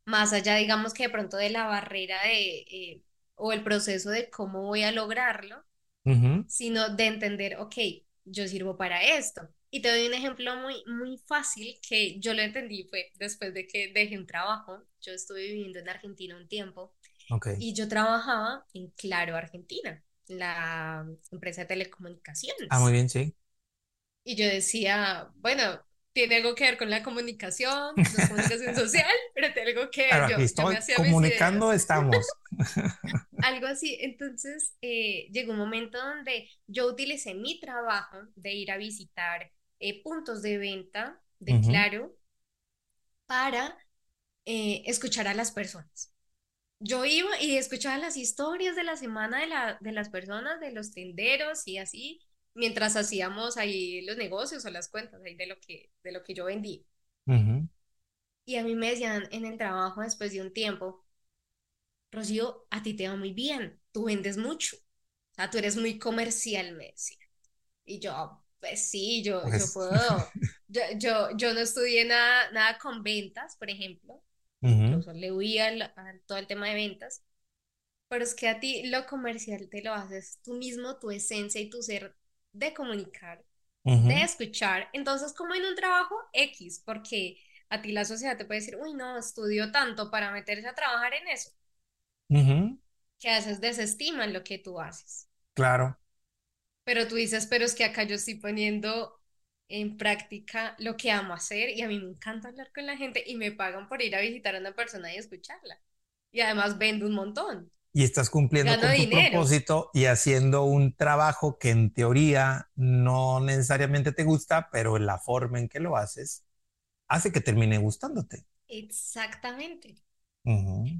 más allá, digamos que de pronto de la barrera de, eh, o el proceso de cómo voy a lograrlo, sino de entender, ok, yo sirvo para esto. Y te doy un ejemplo muy, muy fácil que yo lo entendí fue después de que dejé un trabajo. Yo estuve viviendo en Argentina un tiempo y yo trabajaba en Claro Argentina, la empresa de telecomunicaciones. Ah, muy bien, sí. Y yo decía, bueno, tiene algo que ver con la comunicación, la comunicación social, pero tiene algo que ver. yo, estoy comunicando estamos. algo así. Entonces eh, llegó un momento donde yo utilicé mi trabajo de ir a visitar eh, puntos de venta de Claro para eh, escuchar a las personas. Yo iba y escuchaba las historias de la semana de, la, de las personas, de los tenderos y así, mientras hacíamos ahí los negocios o las cuentas ahí de lo que, de lo que yo vendí. Y a mí me decían en el trabajo después de un tiempo, Rocío, a ti te va muy bien, tú vendes mucho, o sea, tú eres muy comercial, me decía. Y yo, pues sí, yo, yo pues puedo. Yo, yo, yo, no estudié nada, nada con ventas, por ejemplo. Incluso le huía a todo el tema de ventas. Pero es que a ti lo comercial te lo haces tú mismo, tu esencia y tu ser de comunicar, de escuchar. Entonces, como en un trabajo X, porque a ti la sociedad te puede decir, uy, no, estudió tanto para meterse a trabajar en eso. Que haces desestiman lo que tú haces. Claro. Pero tú dices, pero es que acá yo estoy poniendo en práctica lo que amo hacer y a mí me encanta hablar con la gente y me pagan por ir a visitar a una persona y escucharla. Y además vendo un montón. Y estás cumpliendo con tu propósito y haciendo un trabajo que en teoría no necesariamente te gusta, pero la forma en que lo haces hace que termine gustándote. Exactamente.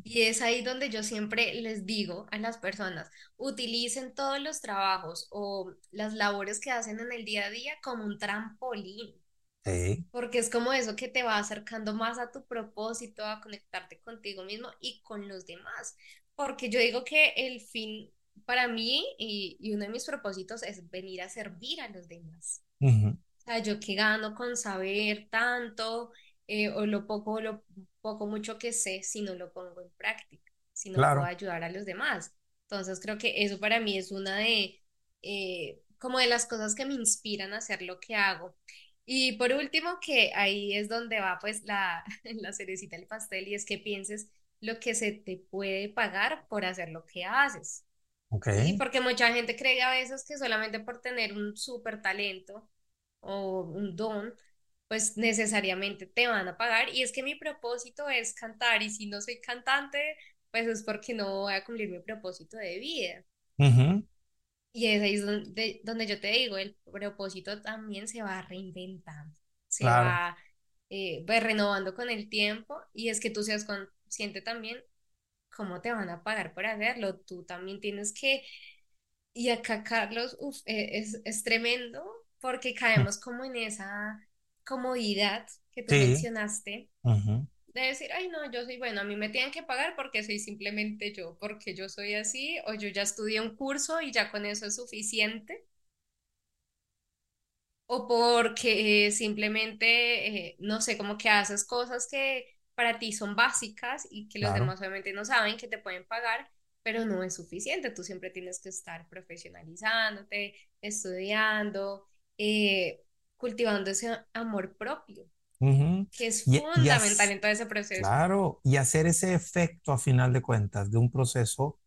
Y es ahí donde yo siempre les digo a las personas, utilicen todos los trabajos o las labores que hacen en el día a día como un trampolín. Sí. Porque es como eso que te va acercando más a tu propósito, a conectarte contigo mismo y con los demás. Porque yo digo que el fin para mí y, y uno de mis propósitos es venir a servir a los demás. O sea, yo que gano con saber tanto eh, o lo poco, lo poco, mucho que sé si no lo pongo en práctica, si no puedo ayudar a los demás. Entonces creo que eso para mí es una de, eh, como de las cosas que me inspiran a hacer lo que hago. Y por último, que ahí es donde va pues la, la cerecita del pastel y es que pienses lo que se te puede pagar por hacer lo que haces. Okay. Porque mucha gente cree a veces que solamente por tener un súper talento o un don, pues necesariamente te van a pagar. Y es que mi propósito es cantar y si no soy cantante, pues es porque no voy a cumplir mi propósito de vida. Y es ahí donde, donde, yo te digo, el propósito también se va reinventando, se va eh, pues, renovando con el tiempo y es que tú seas consciente también cómo te van a pagar por hacerlo. Tú también tienes que... Y acá, Carlos, eh, es, es tremendo porque caemos como en esa comodidad que tú mencionaste, de decir, ay, no, yo soy bueno, a mí me tienen que pagar porque soy simplemente yo, porque yo soy así, o yo ya estudié un curso y ya con eso es suficiente, o porque simplemente, eh, no sé, como que haces cosas que para ti son básicas y que los demás obviamente no saben que te pueden pagar, pero no es suficiente, tú siempre tienes que estar profesionalizándote, estudiando, eh, cultivando ese amor propio, que es fundamental en todo ese proceso. Claro, y hacer ese efecto a final de cuentas de un proceso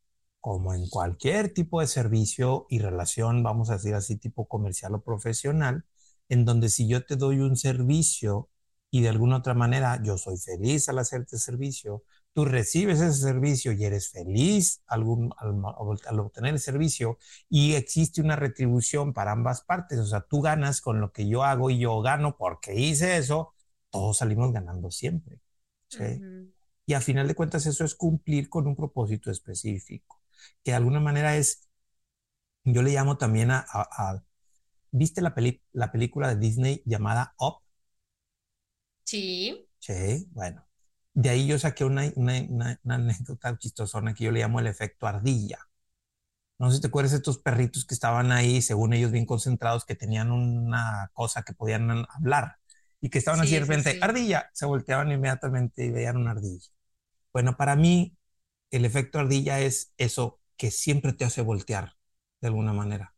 como en cualquier tipo de servicio y relación, vamos a decir así, tipo comercial o profesional, en donde si yo te doy un servicio y de alguna otra manera yo soy feliz al hacerte servicio, tú recibes ese servicio y eres feliz al, al, obtener el servicio y existe una retribución para ambas partes, o sea, tú ganas con lo que yo hago y yo gano porque hice eso, todos salimos ganando siempre. ¿sí? Y a final de cuentas eso es cumplir con un propósito específico, que de alguna manera es, yo le llamo también a, a, ¿viste la, peli, la película de Disney llamada Up? Sí. Sí, bueno de ahí yo saqué una, una, anécdota chistosona que yo le llamo el efecto ardilla. No sé si te acuerdas de estos perritos que estaban ahí, según ellos bien concentrados, que tenían una cosa que podían hablar y que estaban así de repente, ardilla, se volteaban inmediatamente y veían una ardilla. Bueno, para mí el efecto ardilla es eso que siempre te hace voltear de alguna manera.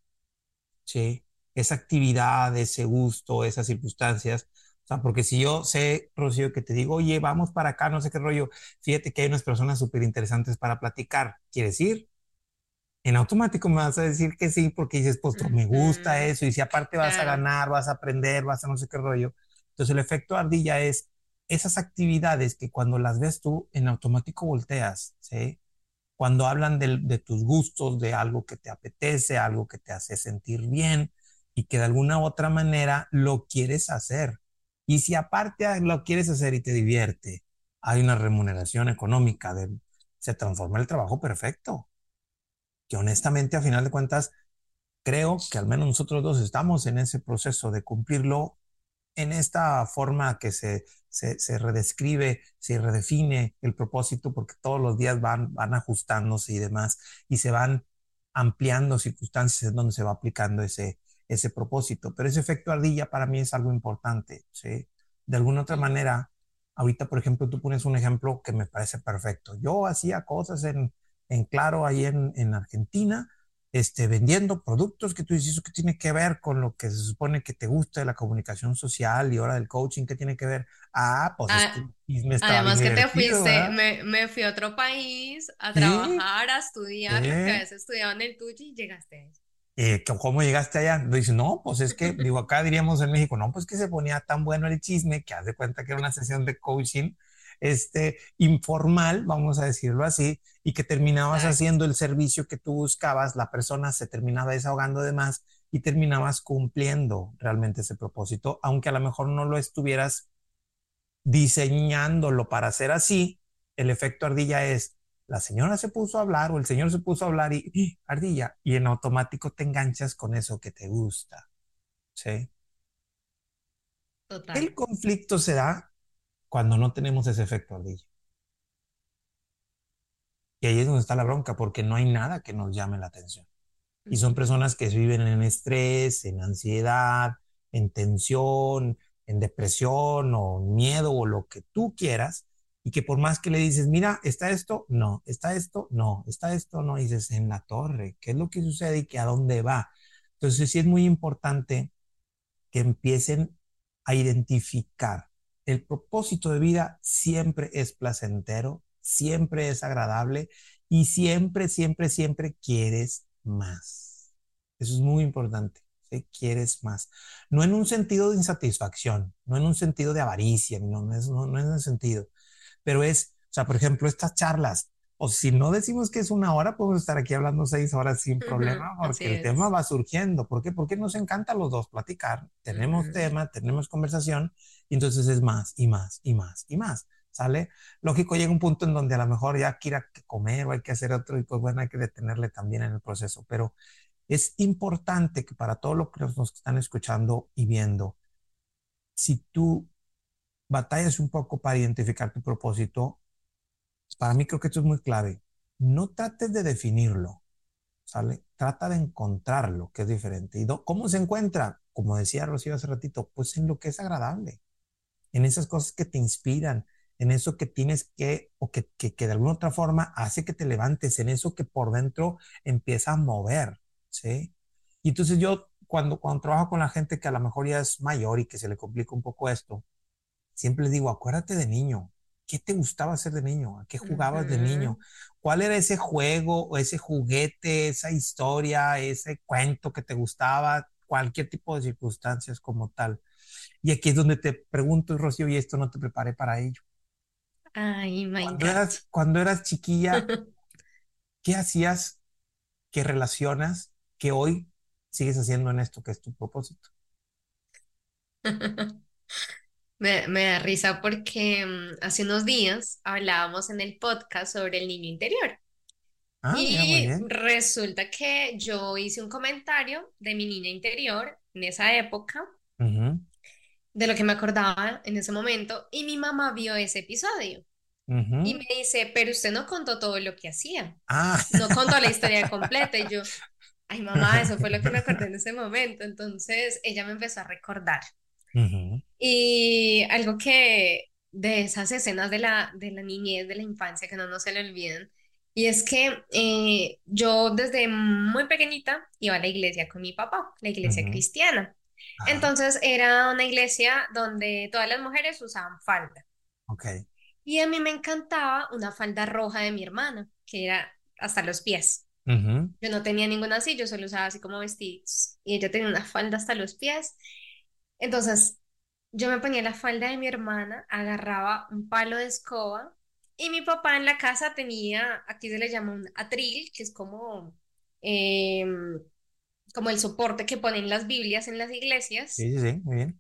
¿Sí? Esa actividad, ese gusto, esas circunstancias o sea, porque si yo sé, Rocío, que te digo, oye, vamos para acá, no sé qué rollo, fíjate que hay unas personas súper interesantes para platicar, ¿quieres ir? En automático me vas a decir que sí, porque dices, pues me gusta eso, y si aparte vas a ganar, vas a aprender, vas a no sé qué rollo. Entonces el efecto ardilla es esas actividades que cuando las ves tú, en automático volteas, ¿sí? Cuando hablan de, de tus gustos, de algo que te apetece, algo que te hace sentir bien y que de alguna u otra manera lo quieres hacer y si aparte lo quieres hacer y te divierte, hay una remuneración económica, de, se transforma el trabajo perfecto. Que honestamente, a final de cuentas, creo que al menos nosotros dos estamos en ese proceso de cumplirlo en esta forma que se, se, redescribe, se redefine el propósito, porque todos los días van, van ajustándose y demás, y se van ampliando circunstancias en donde se va aplicando ese, ese propósito. Pero ese efecto ardilla para mí es algo importante, ¿sí? De alguna otra manera, ahorita, por ejemplo, tú pones un ejemplo que me parece perfecto. Yo hacía cosas en, en Claro, ahí en, en Argentina, este, vendiendo productos que tú dices, ¿eso que tiene que ver con lo que se supone que te gusta de la comunicación social y ahora del coaching? ¿Qué tiene que ver? Ah, pues ah, me Además que te fuiste, me, me, fui a otro país a trabajar, a estudiar, lo que a veces estudiaba en el tuyo y llegaste a eso. Eh, ¿Cómo llegaste allá? Dice, no, pues es que, digo, acá diríamos en México, no, pues que se ponía tan bueno el chisme que haz de cuenta que era una sesión de coaching este, informal, vamos a decirlo así, y que terminabas haciendo el servicio que tú buscabas, la persona se terminaba desahogando de más y terminabas cumpliendo realmente ese propósito, aunque a lo mejor no lo estuvieras diseñándolo para hacer así, el efecto ardilla es, la señora se puso a hablar o el señor se puso a hablar y ¡ah! ardilla, y en automático te enganchas con eso que te gusta. ¿Sí? Total. El conflicto se da cuando no tenemos ese efecto ardilla. Y ahí es donde está la bronca, porque no hay nada que nos llame la atención. Y son personas que viven en estrés, en ansiedad, en tensión, en depresión o miedo o lo que tú quieras, y que por más que le dices, mira, está esto, no, está esto, no, está esto, no, dices, en la torre, ¿qué es lo que sucede y que a dónde va? Entonces sí es muy importante que empiecen a identificar el propósito de vida siempre es placentero, siempre es agradable y siempre, siempre, siempre quieres más. Eso es muy importante. Quieres más. No en un sentido de insatisfacción, no en un sentido de avaricia, no, no, es, no, no es en ese sentido, pero es, o sea, por ejemplo, estas charlas, o si no decimos que es una hora, podemos estar aquí hablando seis horas sin problema, porque el tema va surgiendo. ¿Por qué? Porque nos encanta a los dos platicar. Tenemos tema, tenemos conversación, y entonces es más y más y más y más. ¿Sale? Lógico, llega un punto en donde a lo mejor ya quiera comer o hay que hacer otro, y pues bueno, hay que detenerle también en el proceso. Pero es importante que para todos los que nos están escuchando y viendo, si tú batallas un poco para identificar tu propósito, para mí creo que esto es muy clave. No trates de definirlo, ¿sale? Trata de encontrarlo, que es diferente. ¿Y cómo se encuentra? Como decía Rocío hace ratito, pues en lo que es agradable, en esas cosas que te inspiran, en eso que tienes que, o que, que, que de alguna otra forma hace que te levantes, en eso que por dentro empieza a mover, ¿sí? Y entonces yo, cuando, cuando trabajo con la gente que a lo mejor ya es mayor y que se le complica un poco esto, siempre les digo, acuérdate de niño, ¿Qué te gustaba hacer de niño? ¿A qué jugabas de niño? ¿Cuál era ese juego o ese juguete, esa historia, ese cuento que te gustaba? Cualquier tipo de circunstancias como tal. Y aquí es donde te pregunto, Rocío, y esto no te preparé para ello. Ay, my cuando eras, cuando eras chiquilla, ¿qué hacías? ¿Qué relacionas? ¿Qué hoy sigues haciendo en esto que es tu propósito? Me, da risa porque mm, hace unos días hablábamos en el podcast sobre el niño interior. Ah, y resulta que yo hice un comentario de mi niña interior en esa época, de lo que me acordaba en ese momento, y mi mamá vio ese episodio. Y me dice, pero usted no contó todo lo que hacía. Ah. No contó la historia completa. Y yo, ay mamá, eso fue lo que me acordé en ese momento. Entonces ella me empezó a recordar. Y algo que de esas escenas de la, de la niñez, de la infancia, que no, no se le olviden, y es que eh, yo desde muy pequeñita iba a la iglesia con mi papá, la iglesia cristiana. Entonces era una iglesia donde todas las mujeres usaban falda. Okay. Y a mí me encantaba una falda roja de mi hermana, que era hasta los pies. Yo no tenía ninguna así, yo solo usaba así como vestidos. Y ella tenía una falda hasta los pies. Entonces, yo me ponía la falda de mi hermana, agarraba un palo de escoba y mi papá en la casa tenía, aquí se le llama un atril, que es como, em, como el soporte que ponen las Biblias en las iglesias. Sí, sí, sí, muy bien.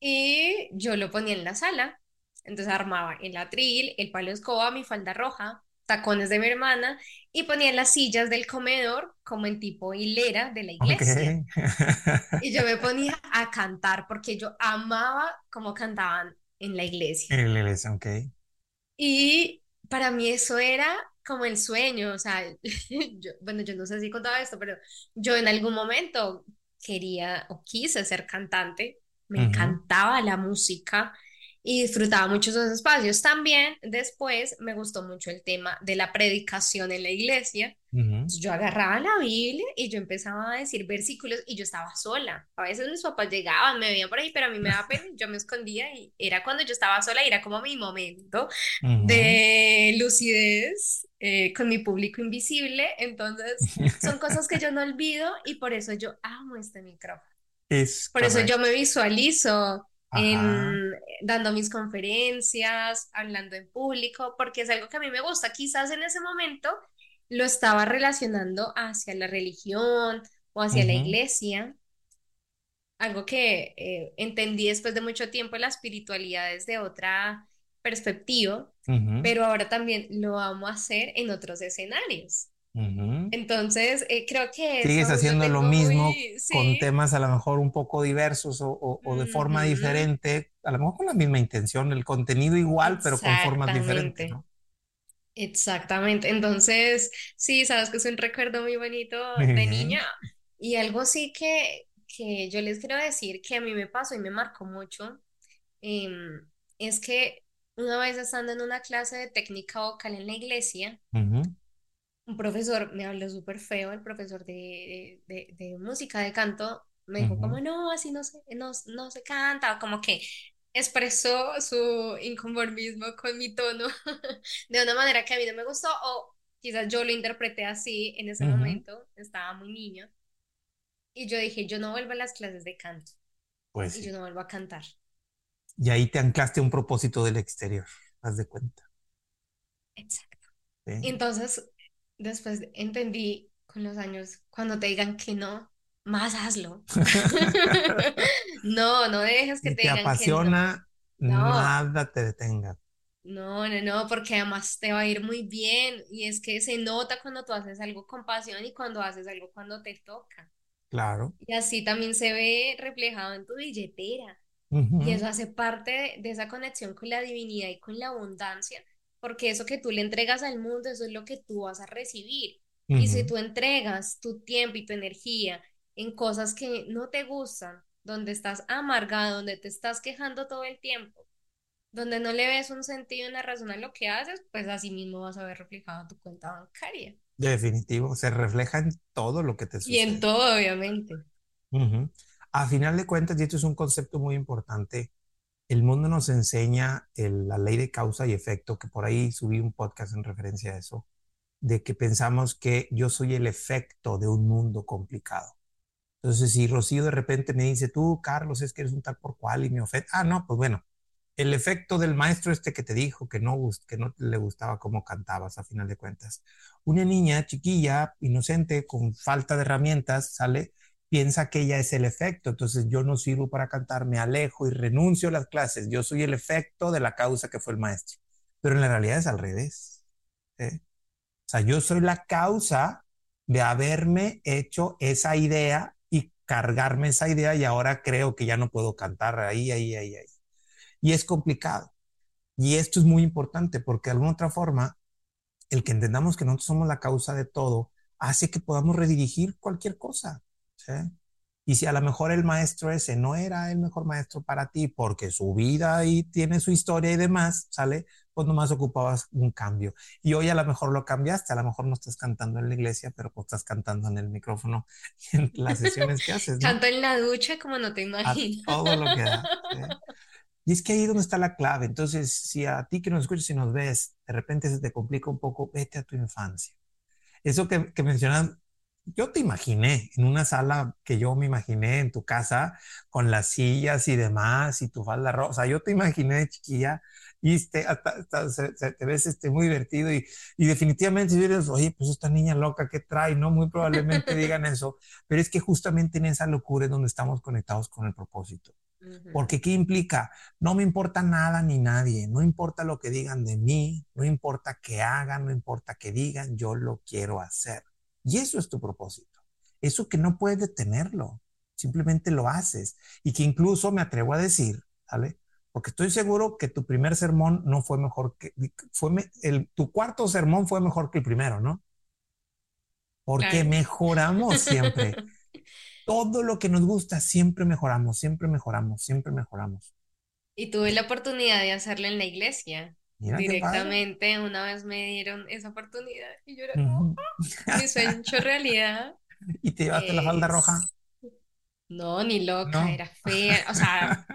Y yo lo ponía en la sala Entonces armaba el atril, el palo de escoba, mi falda roja, tacones de mi hermana y ponía las sillas del comedor como en tipo hilera de la iglesia. y yo me ponía a cantar porque yo amaba cómo cantaban en la iglesia. En la iglesia, ok. Y para mí eso era como el sueño, o sea, bueno, yo no sé si contaba esto, pero yo en algún momento quería o quise ser cantante, me encantaba la música y disfrutaba mucho esos espacios. También después me gustó mucho el tema de la predicación en la iglesia. Yo agarraba la Biblia y yo empezaba a decir versículos y yo estaba sola. A veces mis papás llegaban, me veían por ahí, pero a mí me daba pena, yo me escondía y era cuando yo estaba sola y era como mi momento de lucidez eh, con mi público invisible. Entonces son cosas que yo no olvido y por eso yo amo este micrófono. Es por eso yo me visualizo en, dando mis conferencias, hablando en público, porque es algo que a mí me gusta. Quizás en ese momento lo estaba relacionando hacia la religión o hacia la iglesia, algo que eh, entendí después de mucho tiempo la espiritualidad desde otra perspectiva, pero ahora también lo vamos a hacer en otros escenarios. Entonces, eh, creo que... Sigues haciendo lo mismo con temas a lo mejor un poco diversos o, de forma diferente, a lo mejor con la misma intención, el contenido igual, pero con formas diferentes, ¿no? Exactamente. Entonces, sí, sabes que es un recuerdo muy bonito de niña. Y algo sí que, que yo les quiero decir que a mí me pasó y me marcó mucho, em, es que una vez estando en una clase de técnica vocal en la iglesia, un profesor me habló súper feo, el profesor de, de, música, de canto, me dijo como, no, así no se, no, no se canta, como que expresó su inconformismo con mi tono de una manera que a mí no me gustó, o quizás yo lo interpreté así en ese momento, estaba muy niña, y yo dije, yo no vuelvo a las clases de canto, pues y yo no vuelvo a cantar. Y ahí te anclaste un propósito del exterior, haz de cuenta. Exacto. Entonces, después entendí con los años, cuando te digan que no, más hazlo. no, no dejes que te, digan apasiona, que no. nada te detenga. No, no, no, porque además te va a ir muy bien y es que se nota cuando tú haces algo con pasión y cuando haces algo cuando te toca. Claro. Y así también se ve reflejado en tu billetera. Y eso hace parte de esa conexión con la divinidad y con la abundancia porque eso que tú le entregas al mundo, eso es lo que tú vas a recibir. Y si tú entregas tu tiempo y tu energía en cosas que no te gustan, donde estás amargado, donde te estás quejando todo el tiempo, donde no le ves un sentido, una razón a lo que haces, pues así mismo vas a ver reflejado en tu cuenta bancaria. Definitivo, se refleja en todo lo que te sucede. Y en todo, obviamente. A final de cuentas, y esto es un concepto muy importante, el mundo nos enseña la ley de causa y efecto, que por ahí subí un podcast en referencia a eso, de que pensamos que yo soy el efecto de un mundo complicado. Entonces, si Rocío de repente me dice, tú, Carlos, es que eres un tal por cual y me ofende, ah, no, pues bueno, el efecto del maestro este que te dijo que no, que no le gustaba cómo cantabas a final de cuentas. Una niña chiquilla, inocente, con falta de herramientas, sale piensa que ella es el efecto, entonces yo no sirvo para cantar, me alejo y renuncio a las clases, yo soy el efecto de la causa que fue el maestro, pero en la realidad es al revés. O sea, yo soy la causa de haberme hecho esa idea y cargarme esa idea y ahora creo que ya no puedo cantar ahí, ahí, ahí, ahí. Y es complicado. Y esto es muy importante porque de alguna otra forma, el que entendamos que nosotros somos la causa de todo hace que podamos redirigir cualquier cosa. Y si a lo mejor el maestro ese no era el mejor maestro para ti porque su vida y tiene su historia y demás, ¿sale? Pues nomás ocupabas un cambio. Y hoy a lo mejor lo cambiaste, a lo mejor no estás cantando en la iglesia, pero pues estás cantando en el micrófono en las sesiones que haces. Canto en la ducha como no te imaginas. todo lo que da. Y es que ahí donde está la clave. Entonces, si a ti que nos escuchas y nos ves, de repente se te complica un poco, vete a tu infancia. Eso que, que mencionan yo te imaginé en una sala que yo me imaginé en tu casa con las sillas y demás y tu falda rosa. Yo te imaginé chiquilla y te, te ves este, muy divertido y, y definitivamente si dices, oye, pues esta niña loca que trae, ¿no? Muy probablemente digan eso, pero es que justamente en esa locura es donde estamos conectados con el propósito. Porque ¿qué implica? No me importa nada ni nadie, no importa lo que digan de mí, no importa qué hagan, no importa qué digan, yo lo quiero hacer. Y eso es tu propósito. Eso que no puedes detenerlo, simplemente lo haces. Y que incluso me atrevo a decir, ¿sale? Porque estoy seguro que tu primer sermón no fue mejor que, fue el, tu cuarto sermón fue mejor que el primero, ¿no? Porque mejoramos siempre. Todo lo que nos gusta, siempre mejoramos, siempre mejoramos, siempre mejoramos. Y tuve la oportunidad de hacerlo en la iglesia. Directamente una vez me dieron esa oportunidad y yo era como, ah, mi sueño hecho realidad. ¿Y te llevaste la falda roja? No, ni loca, era fea. O sea,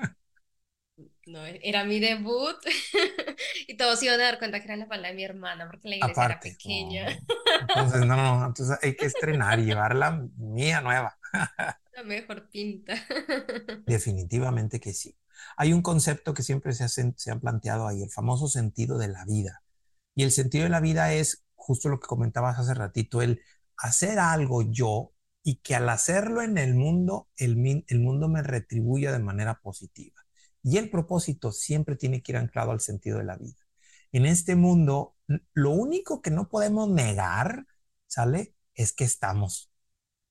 no, era mi debut y todos iban a dar cuenta que era la falda de mi hermana porque la iglesia era pequeña. Entonces, no, no, entonces hay que estrenar y llevarla mía nueva. La mejor pinta. Definitivamente que sí. Hay un concepto que siempre se, se ha planteado ahí, el famoso sentido de la vida. Y el sentido de la vida es justo lo que comentabas hace ratito, el hacer algo yo y que al hacerlo en el mundo, el, el mundo me retribuya de manera positiva. Y el propósito siempre tiene que ir anclado al sentido de la vida. En este mundo, lo único que no podemos negar, ¿sale? Es que estamos.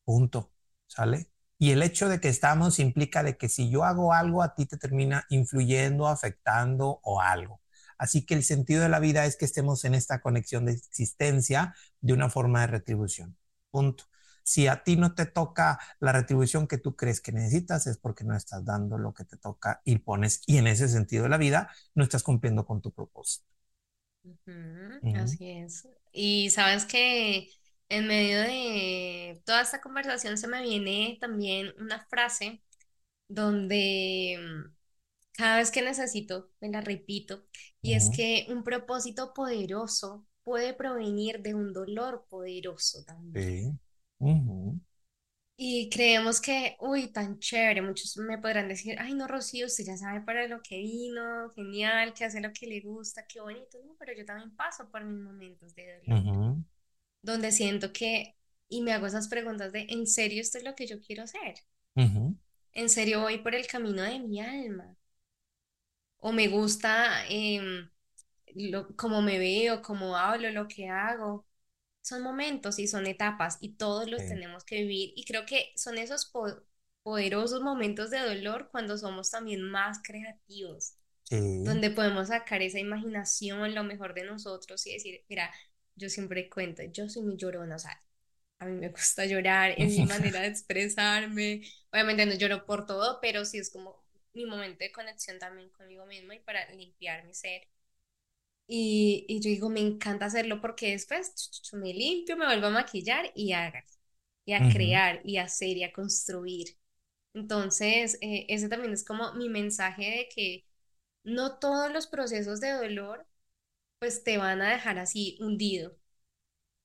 Punto. ¿Sale? Y el hecho de que estamos implica de que si yo hago algo, a ti te termina influyendo, afectando o algo. Así que el sentido de la vida es que estemos en esta conexión de existencia de una forma de retribución. Punto. Si a ti no te toca la retribución que tú crees que necesitas, es porque no estás dando lo que te toca y pones, y en ese sentido de la vida, no estás cumpliendo con tu propósito. Así es. Y sabes que en medio de toda esta conversación se me viene también una frase donde mm, cada vez que necesito, me la repito, y es que un propósito poderoso puede provenir de un dolor poderoso también. Y creemos que, uy, tan chévere, muchos me podrán decir, ay, no, Rocío, usted ya sabe para lo que vino, genial, que hace lo que le gusta, qué bonito, no, pero yo también paso por mis momentos de dolor, donde siento que, y me hago esas preguntas de, ¿en serio esto es lo que yo quiero hacer? ¿En serio voy por el camino de mi alma? ¿O me gusta eh, lo, cómo me veo, cómo hablo, lo que hago? son momentos y son etapas y todos los tenemos que vivir y creo que son esos poderosos momentos de dolor cuando somos también más creativos, donde podemos sacar esa imaginación, lo mejor de nosotros y decir, mira, yo siempre cuento, yo soy muy llorona, o sea, a mí me gusta llorar, es mi manera de expresarme, obviamente no lloro por todo, pero sí es como mi momento de conexión también conmigo misma y para limpiar mi ser. Y, y yo digo, me encanta hacerlo porque después me limpio, me vuelvo a maquillar y a, y a crear y a hacer y a construir. Entonces, eh, ese también es como mi mensaje de que no todos los procesos de dolor pues te van a dejar así hundido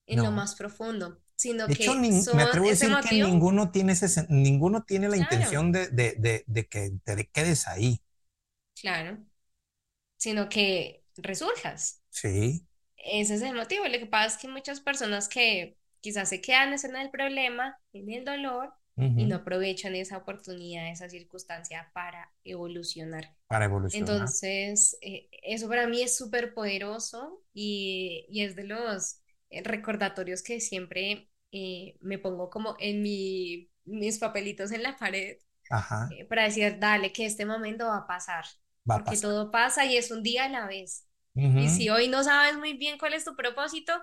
en lo más profundo, sino que son me atrevo a decir que ninguno tiene, ese, ninguno tiene la intención de, de, de, de que te quedes ahí. Claro, sino que resurjas. Sí. Ese es el motivo. Lo que pasa es que muchas personas que quizás se quedan en el problema, en el dolor, y no aprovechan esa oportunidad, esa circunstancia para evolucionar. Para evolucionar. Entonces, eh, eso para mí es súper poderoso y, y, es de los eh, recordatorios que siempre eh, me pongo como en mi, mis papelitos en la pared para decir, dale, que este momento va a pasar. porque todo pasa y es un día a la vez. Y si hoy no sabes muy bien cuál es tu propósito,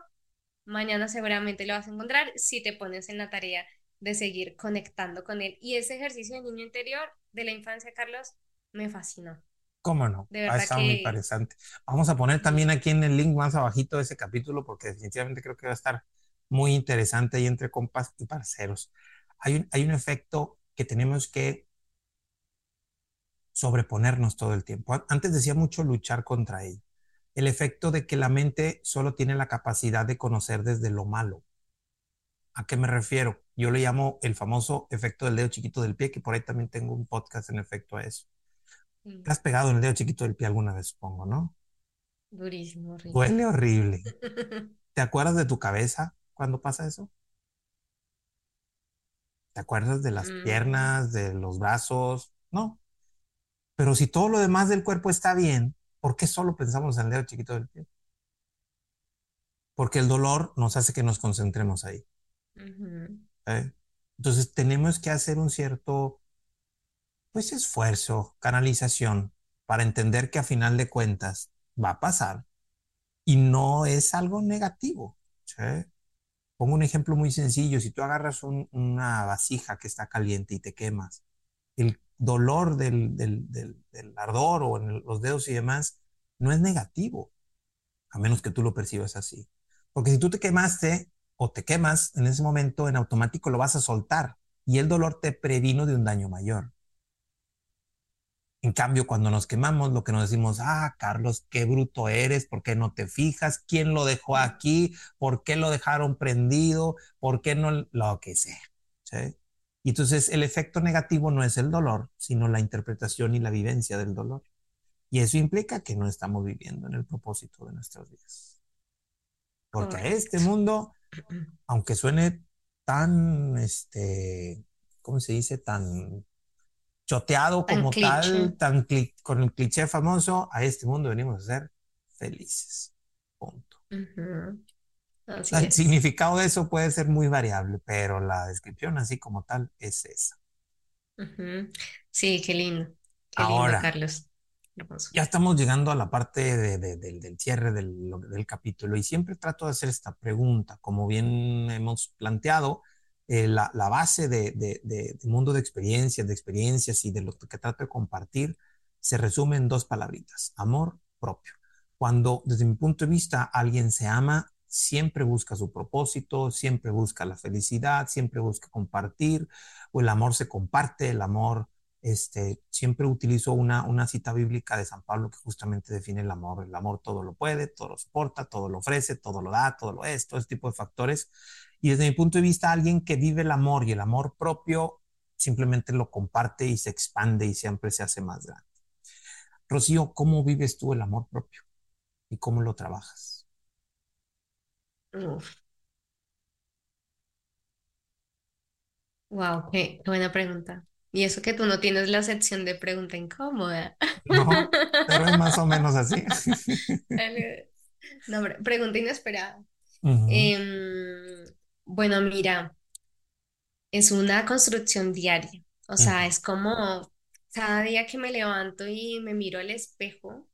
mañana seguramente lo vas a encontrar si te pones en la tarea de seguir conectando con él. Y ese ejercicio de niño interior de la infancia, Carlos, me fascinó. ¿Cómo no? De verdad está muy interesante. Vamos a poner también aquí en el link más abajito de ese capítulo porque definitivamente creo que va a estar muy interesante ahí entre compas y parceros. Hay un, hay un efecto que tenemos que sobreponernos todo el tiempo. Antes decía mucho luchar contra él el efecto de que la mente solo tiene la capacidad de conocer desde lo malo. ¿A qué me refiero? Yo le llamo el famoso efecto del dedo chiquito del pie, que por ahí también tengo un podcast en efecto a eso. Mm. ¿Te has pegado en el dedo chiquito del pie alguna vez, supongo, no? Durísimo, horrible. Duele horrible. ¿Te acuerdas de tu cabeza cuando pasa eso? ¿Te acuerdas de las mm. piernas, de los brazos? No. Pero si todo lo demás del cuerpo está bien, ¿por qué solo pensamos en el dedo chiquito del pie? Porque el dolor nos hace que nos concentremos ahí. ¿Eh? Entonces tenemos que hacer un cierto, pues, esfuerzo, canalización, para entender que a final de cuentas va a pasar y no es algo negativo. Pongo un ejemplo muy sencillo. Si tú agarras una vasija que está caliente y te quemas, el dolor del, del, ardor o en los dedos y demás no es negativo, a menos que tú lo percibas así. Porque si tú te quemaste o te quemas en ese momento, en automático lo vas a soltar y el dolor te previno de un daño mayor. En cambio, cuando nos quemamos, lo que nos decimos, ah, Carlos, qué bruto eres, ¿por qué no te fijas? ¿Quién lo dejó aquí? ¿Por qué lo dejaron prendido? ¿Por qué no? Lo que sea. ¿sí? Y entonces el efecto negativo no es el dolor, sino la interpretación y la vivencia del dolor. Y eso implica que no estamos viviendo en el propósito de nuestras vidas. Porque a este mundo, aunque suene tan, este, ¿cómo se dice? Tan choteado como tal, tan con el cliché famoso, a este mundo venimos a ser felices. Punto. el significado de eso puede ser muy variable, pero la descripción así como tal es esa. Sí, qué lindo. Qué Ahora, lindo, Carlos. Ya estamos llegando a la parte del cierre del, capítulo y siempre trato de hacer esta pregunta. Como bien hemos planteado, eh, la, base de, mundo de experiencias, de experiencias y de lo que trato de compartir se resume en dos palabritas, amor propio. Cuando desde mi punto de vista alguien se ama, siempre busca su propósito, siempre busca la felicidad, siempre busca compartir, o el amor se comparte, el amor este, siempre utilizo una, cita bíblica de San Pablo que justamente define el amor. El amor todo lo puede, todo lo soporta, todo lo ofrece, todo lo da, todo lo es, todo ese tipo de factores. Y desde mi punto de vista, alguien que vive el amor y el amor propio simplemente lo comparte y se expande y siempre se hace más grande. Rocío, ¿cómo vives tú el amor propio? ¿Y cómo lo trabajas? Wow, qué buena pregunta. Y eso que tú no tienes la sección de pregunta incómoda. No, pero es más o menos así. No, pregunta inesperada. Em, bueno, mira, es una construcción diaria. O sea, es como cada día que me levanto y me miro al espejo,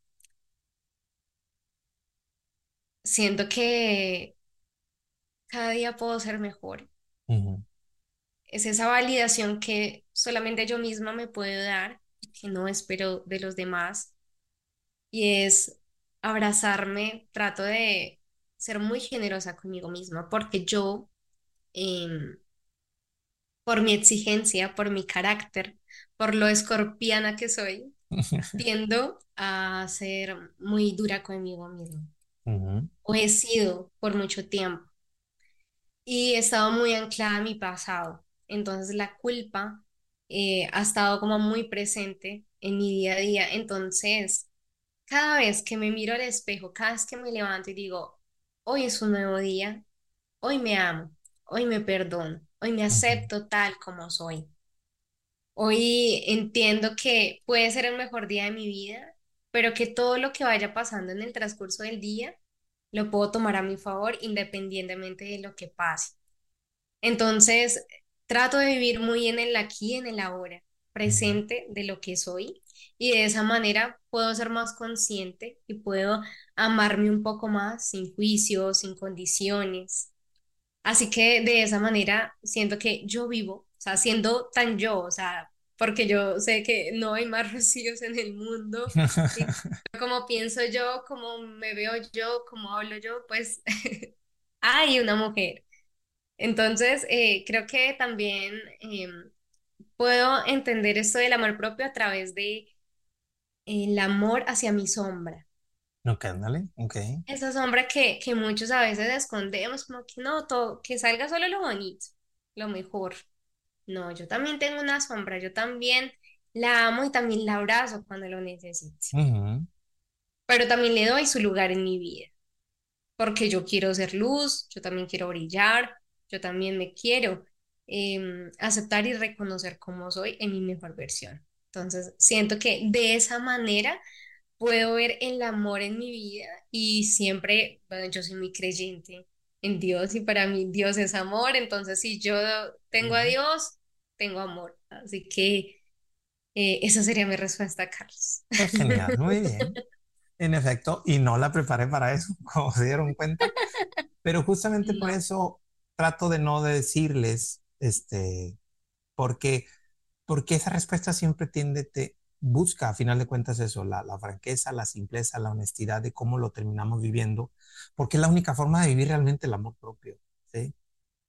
siento que cada día puedo ser mejor. Es esa validación que solamente yo misma me puedo dar, que no espero de los demás, y es abrazarme, trato de ser muy generosa conmigo misma, porque yo, em, por mi exigencia, por mi carácter, por lo escorpiana que soy, tiendo a ser muy dura conmigo misma. O he sido por mucho tiempo. Y he estado muy anclada a mi pasado. Entonces la culpa eh, ha estado como muy presente en mi día a día. Entonces, cada vez que me miro al espejo, cada vez que me levanto y digo, hoy es un nuevo día, hoy me amo, hoy me perdono, hoy me acepto tal como soy. Hoy entiendo que puede ser el mejor día de mi vida, pero que todo lo que vaya pasando en el transcurso del día lo puedo tomar a mi favor independientemente de lo que pase. Entonces, Trato de vivir muy en el aquí, en el ahora, presente de lo que soy y de esa manera puedo ser más consciente y puedo amarme un poco más sin juicios, sin condiciones. Así que de esa manera siento que yo vivo, o sea, siendo tan yo, o sea, porque yo sé que no hay más rocíos en el mundo. como pienso yo, como me veo yo, como hablo yo, pues hay una mujer. Entonces, eh, creo que también em, puedo entender esto del amor propio a través de el amor hacia mi sombra. Ok, dale, ok. Esa sombra que, que muchos a veces escondemos, como que no, todo, que salga solo lo bonito, lo mejor. No, yo también tengo una sombra, yo también la amo y también la abrazo cuando lo necesite. Pero también le doy su lugar en mi vida, porque yo quiero ser luz, yo también quiero brillar, yo también me quiero em, aceptar y reconocer como soy en mi mejor versión. Entonces, siento que de esa manera puedo ver el amor en mi vida y siempre, bueno, yo soy muy creyente en Dios y para mí Dios es amor, entonces si yo tengo a Dios, tengo amor. Así que eh, esa sería mi respuesta, Carlos. Genial, muy bien. En efecto, y no la preparé para eso, como se dieron cuenta, pero justamente por eso trato de no decirles, este, porque, porque esa respuesta siempre tiende, te busca a final de cuentas eso, la, la franqueza, la simpleza, la honestidad de cómo lo terminamos viviendo, porque es la única forma de vivir realmente el amor propio.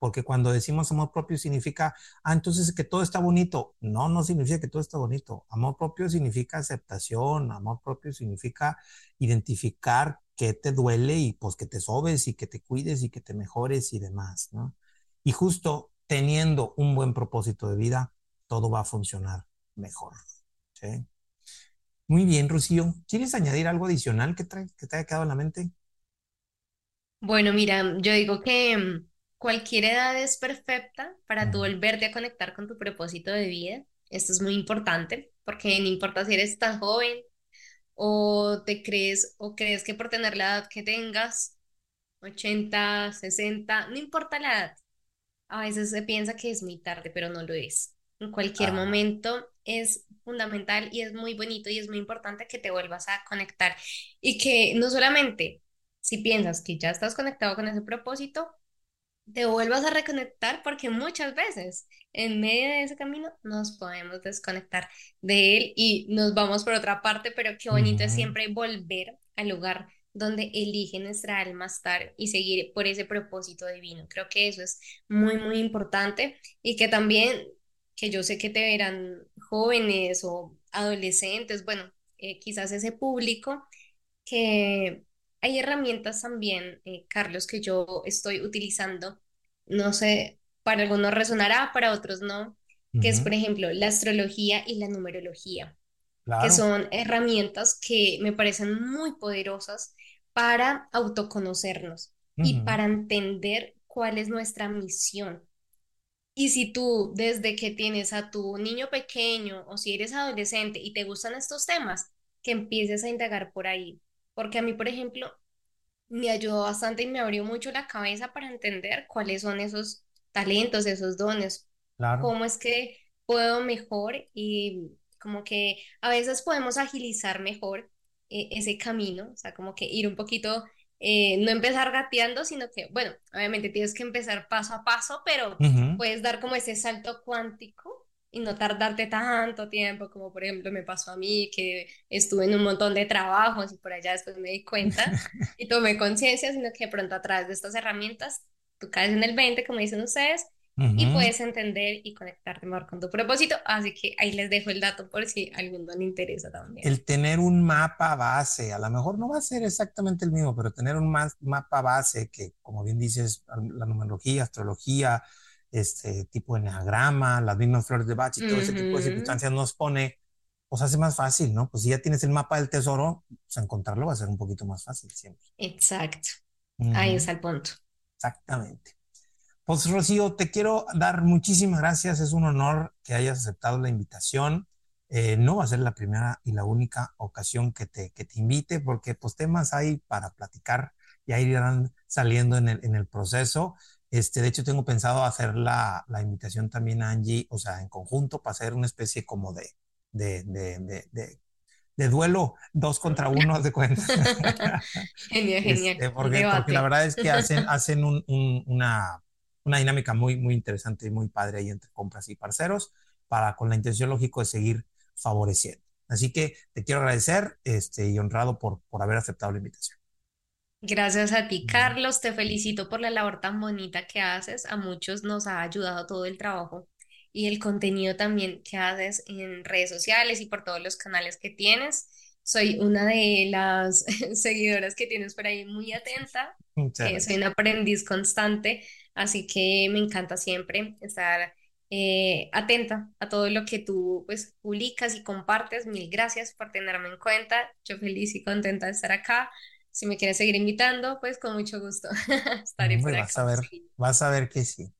Porque cuando decimos amor propio significa, ah, entonces que todo está bonito. No, no significa que todo está bonito. Amor propio significa aceptación, amor propio significa identificar qué te duele y pues que te sobes y que te cuides y que te mejores y demás, ¿no? Y justo teniendo un buen propósito de vida, todo va a funcionar mejor. Muy bien, Rocío. ¿Quieres añadir algo adicional que, que te haya quedado en la mente? Bueno, mira, yo digo que mm, cualquier edad es perfecta para tú volverte a conectar con tu propósito de vida. Esto es muy importante porque no importa si eres tan joven o te crees o crees que por tener la edad que tengas, 80, 60, no importa la edad. A veces se piensa que es muy tarde, pero no lo es. En cualquier ah. momento es fundamental y es muy bonito y es muy importante que te vuelvas a conectar y que no solamente si piensas que ya estás conectado con ese propósito, te vuelvas a reconectar porque muchas veces en medio de ese camino nos podemos desconectar de él y nos vamos por otra parte, pero qué bonito es siempre volver al lugar donde elige nuestra alma estar y seguir por ese propósito divino. Creo que eso es muy, muy importante y que también, que yo sé que te verán jóvenes o adolescentes, bueno, eh, quizás ese público, que hay herramientas también, eh, Carlos, que yo estoy utilizando, no sé, para algunos resonará, para otros no, que es, por ejemplo, la astrología y la numerología, que son herramientas que me parecen muy poderosas para autoconocernos y para entender cuál es nuestra misión. Y si tú, desde que tienes a tu niño pequeño o si eres adolescente y te gustan estos temas, que empieces a indagar por ahí. Porque a mí, por ejemplo, me ayudó bastante y me abrió mucho la cabeza para entender cuáles son esos talentos, esos dones. Cómo es que puedo mejor y como que a veces podemos agilizar mejor eh, ese camino, o sea, como que ir un poquito eh, no empezar gateando, sino que, bueno, obviamente tienes que empezar paso a paso, pero puedes dar como ese salto cuántico y no tardarte tanto tiempo, como por ejemplo me pasó a mí, que estuve en un montón de trabajos y por allá después me di cuenta y tomé conciencia, sino que pronto a través de estas herramientas, tú caes en el 20, como dicen ustedes, y puedes entender y conectarte mejor con tu propósito. Así que ahí les dejo el dato por si a alguno le interesa también. El tener un mapa base, a lo mejor no va a ser exactamente el mismo, pero tener un mapa base que, como bien dices, la numerología, astrología, este tipo de enneagrama, las mismas flores de Bach y todo ese tipo de circunstancias nos pone, pues hace más fácil, ¿no? Pues si ya tienes el mapa del tesoro, pues encontrarlo va a ser un poquito más fácil siempre. Exacto. Ahí está el punto. Exactamente. Pues Rocío, te quiero dar muchísimas gracias. Es un honor que hayas aceptado la invitación. Eh, no va a ser la primera y la única ocasión que te, que te invite, porque pues temas hay para platicar y ahí irán saliendo en el, en el proceso. Este, de hecho, tengo pensado hacer la, la, invitación también a Angie, o sea, en conjunto, para hacer una especie como de, de, de, de, de duelo dos contra uno de cuenta. genial, genial. Este, porque, porque, la verdad es que hacen, hacen un, un, una, una dinámica muy, muy interesante y muy padre ahí entre compras y parceros, para con la intención lógico de seguir favoreciendo. Así que te quiero agradecer este, y honrado por, por haber aceptado la invitación. Gracias a ti, Carlos. Te felicito por la labor tan bonita que haces. A muchos nos ha ayudado todo el trabajo y el contenido también que haces en redes sociales y por todos los canales que tienes. Soy una de las seguidoras que tienes por ahí muy atenta. Eh, soy un aprendiz constante Así que me encanta siempre estar eh, atenta a todo lo que tú pues publicas y compartes. Mil gracias por tenerme en cuenta. Yo feliz y contenta de estar acá. Si me quieres seguir invitando, pues con mucho gusto estaré por vas A ver, vas a ver que sí.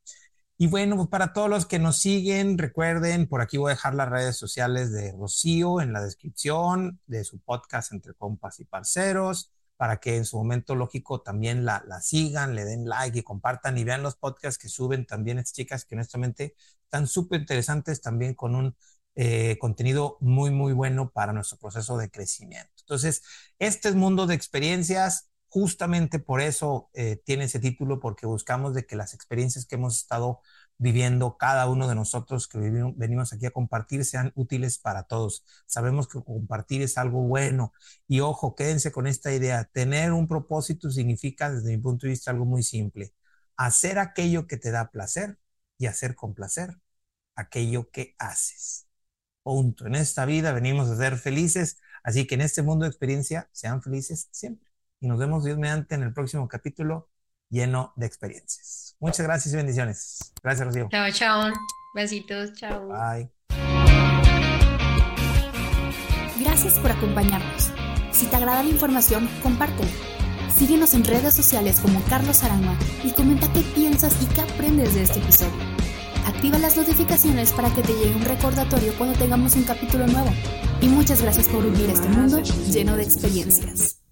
Y bueno, para todos los que nos siguen, recuerden, por aquí voy a dejar las redes sociales de Rocío en la descripción de su podcast Entre Compas y Parceros, para que en su momento lógico también la, la sigan, le den like y compartan y vean los podcasts que suben también estas chicas que honestamente están súper interesantes también con un eh, contenido muy, muy bueno para nuestro proceso de crecimiento. Entonces, este es mundo de experiencias. Justamente por eso eh, tiene ese título, porque buscamos de que las experiencias que hemos estado viviendo cada uno de nosotros que venimos aquí a compartir sean útiles para todos. Sabemos que compartir es algo bueno y ojo, quédense con esta idea. Tener un propósito significa, desde mi punto de vista, algo muy simple. Hacer aquello que te da placer y hacer con placer aquello que haces. Punto. En esta vida venimos a ser felices, así que en este mundo de experiencia sean felices siempre. Y nos vemos Dios mediante en el próximo capítulo lleno de experiencias. Muchas gracias y bendiciones. Gracias, Rocío. Chao, chao. Besitos, chao. Bye. Gracias por acompañarnos. Si te agrada la información, compártela. Síguenos en redes sociales como Carlos Arama y comenta qué piensas y qué aprendes de este episodio. Activa las notificaciones para que te llegue un recordatorio cuando tengamos un capítulo nuevo. Y muchas gracias por vivir este mundo lleno de experiencias.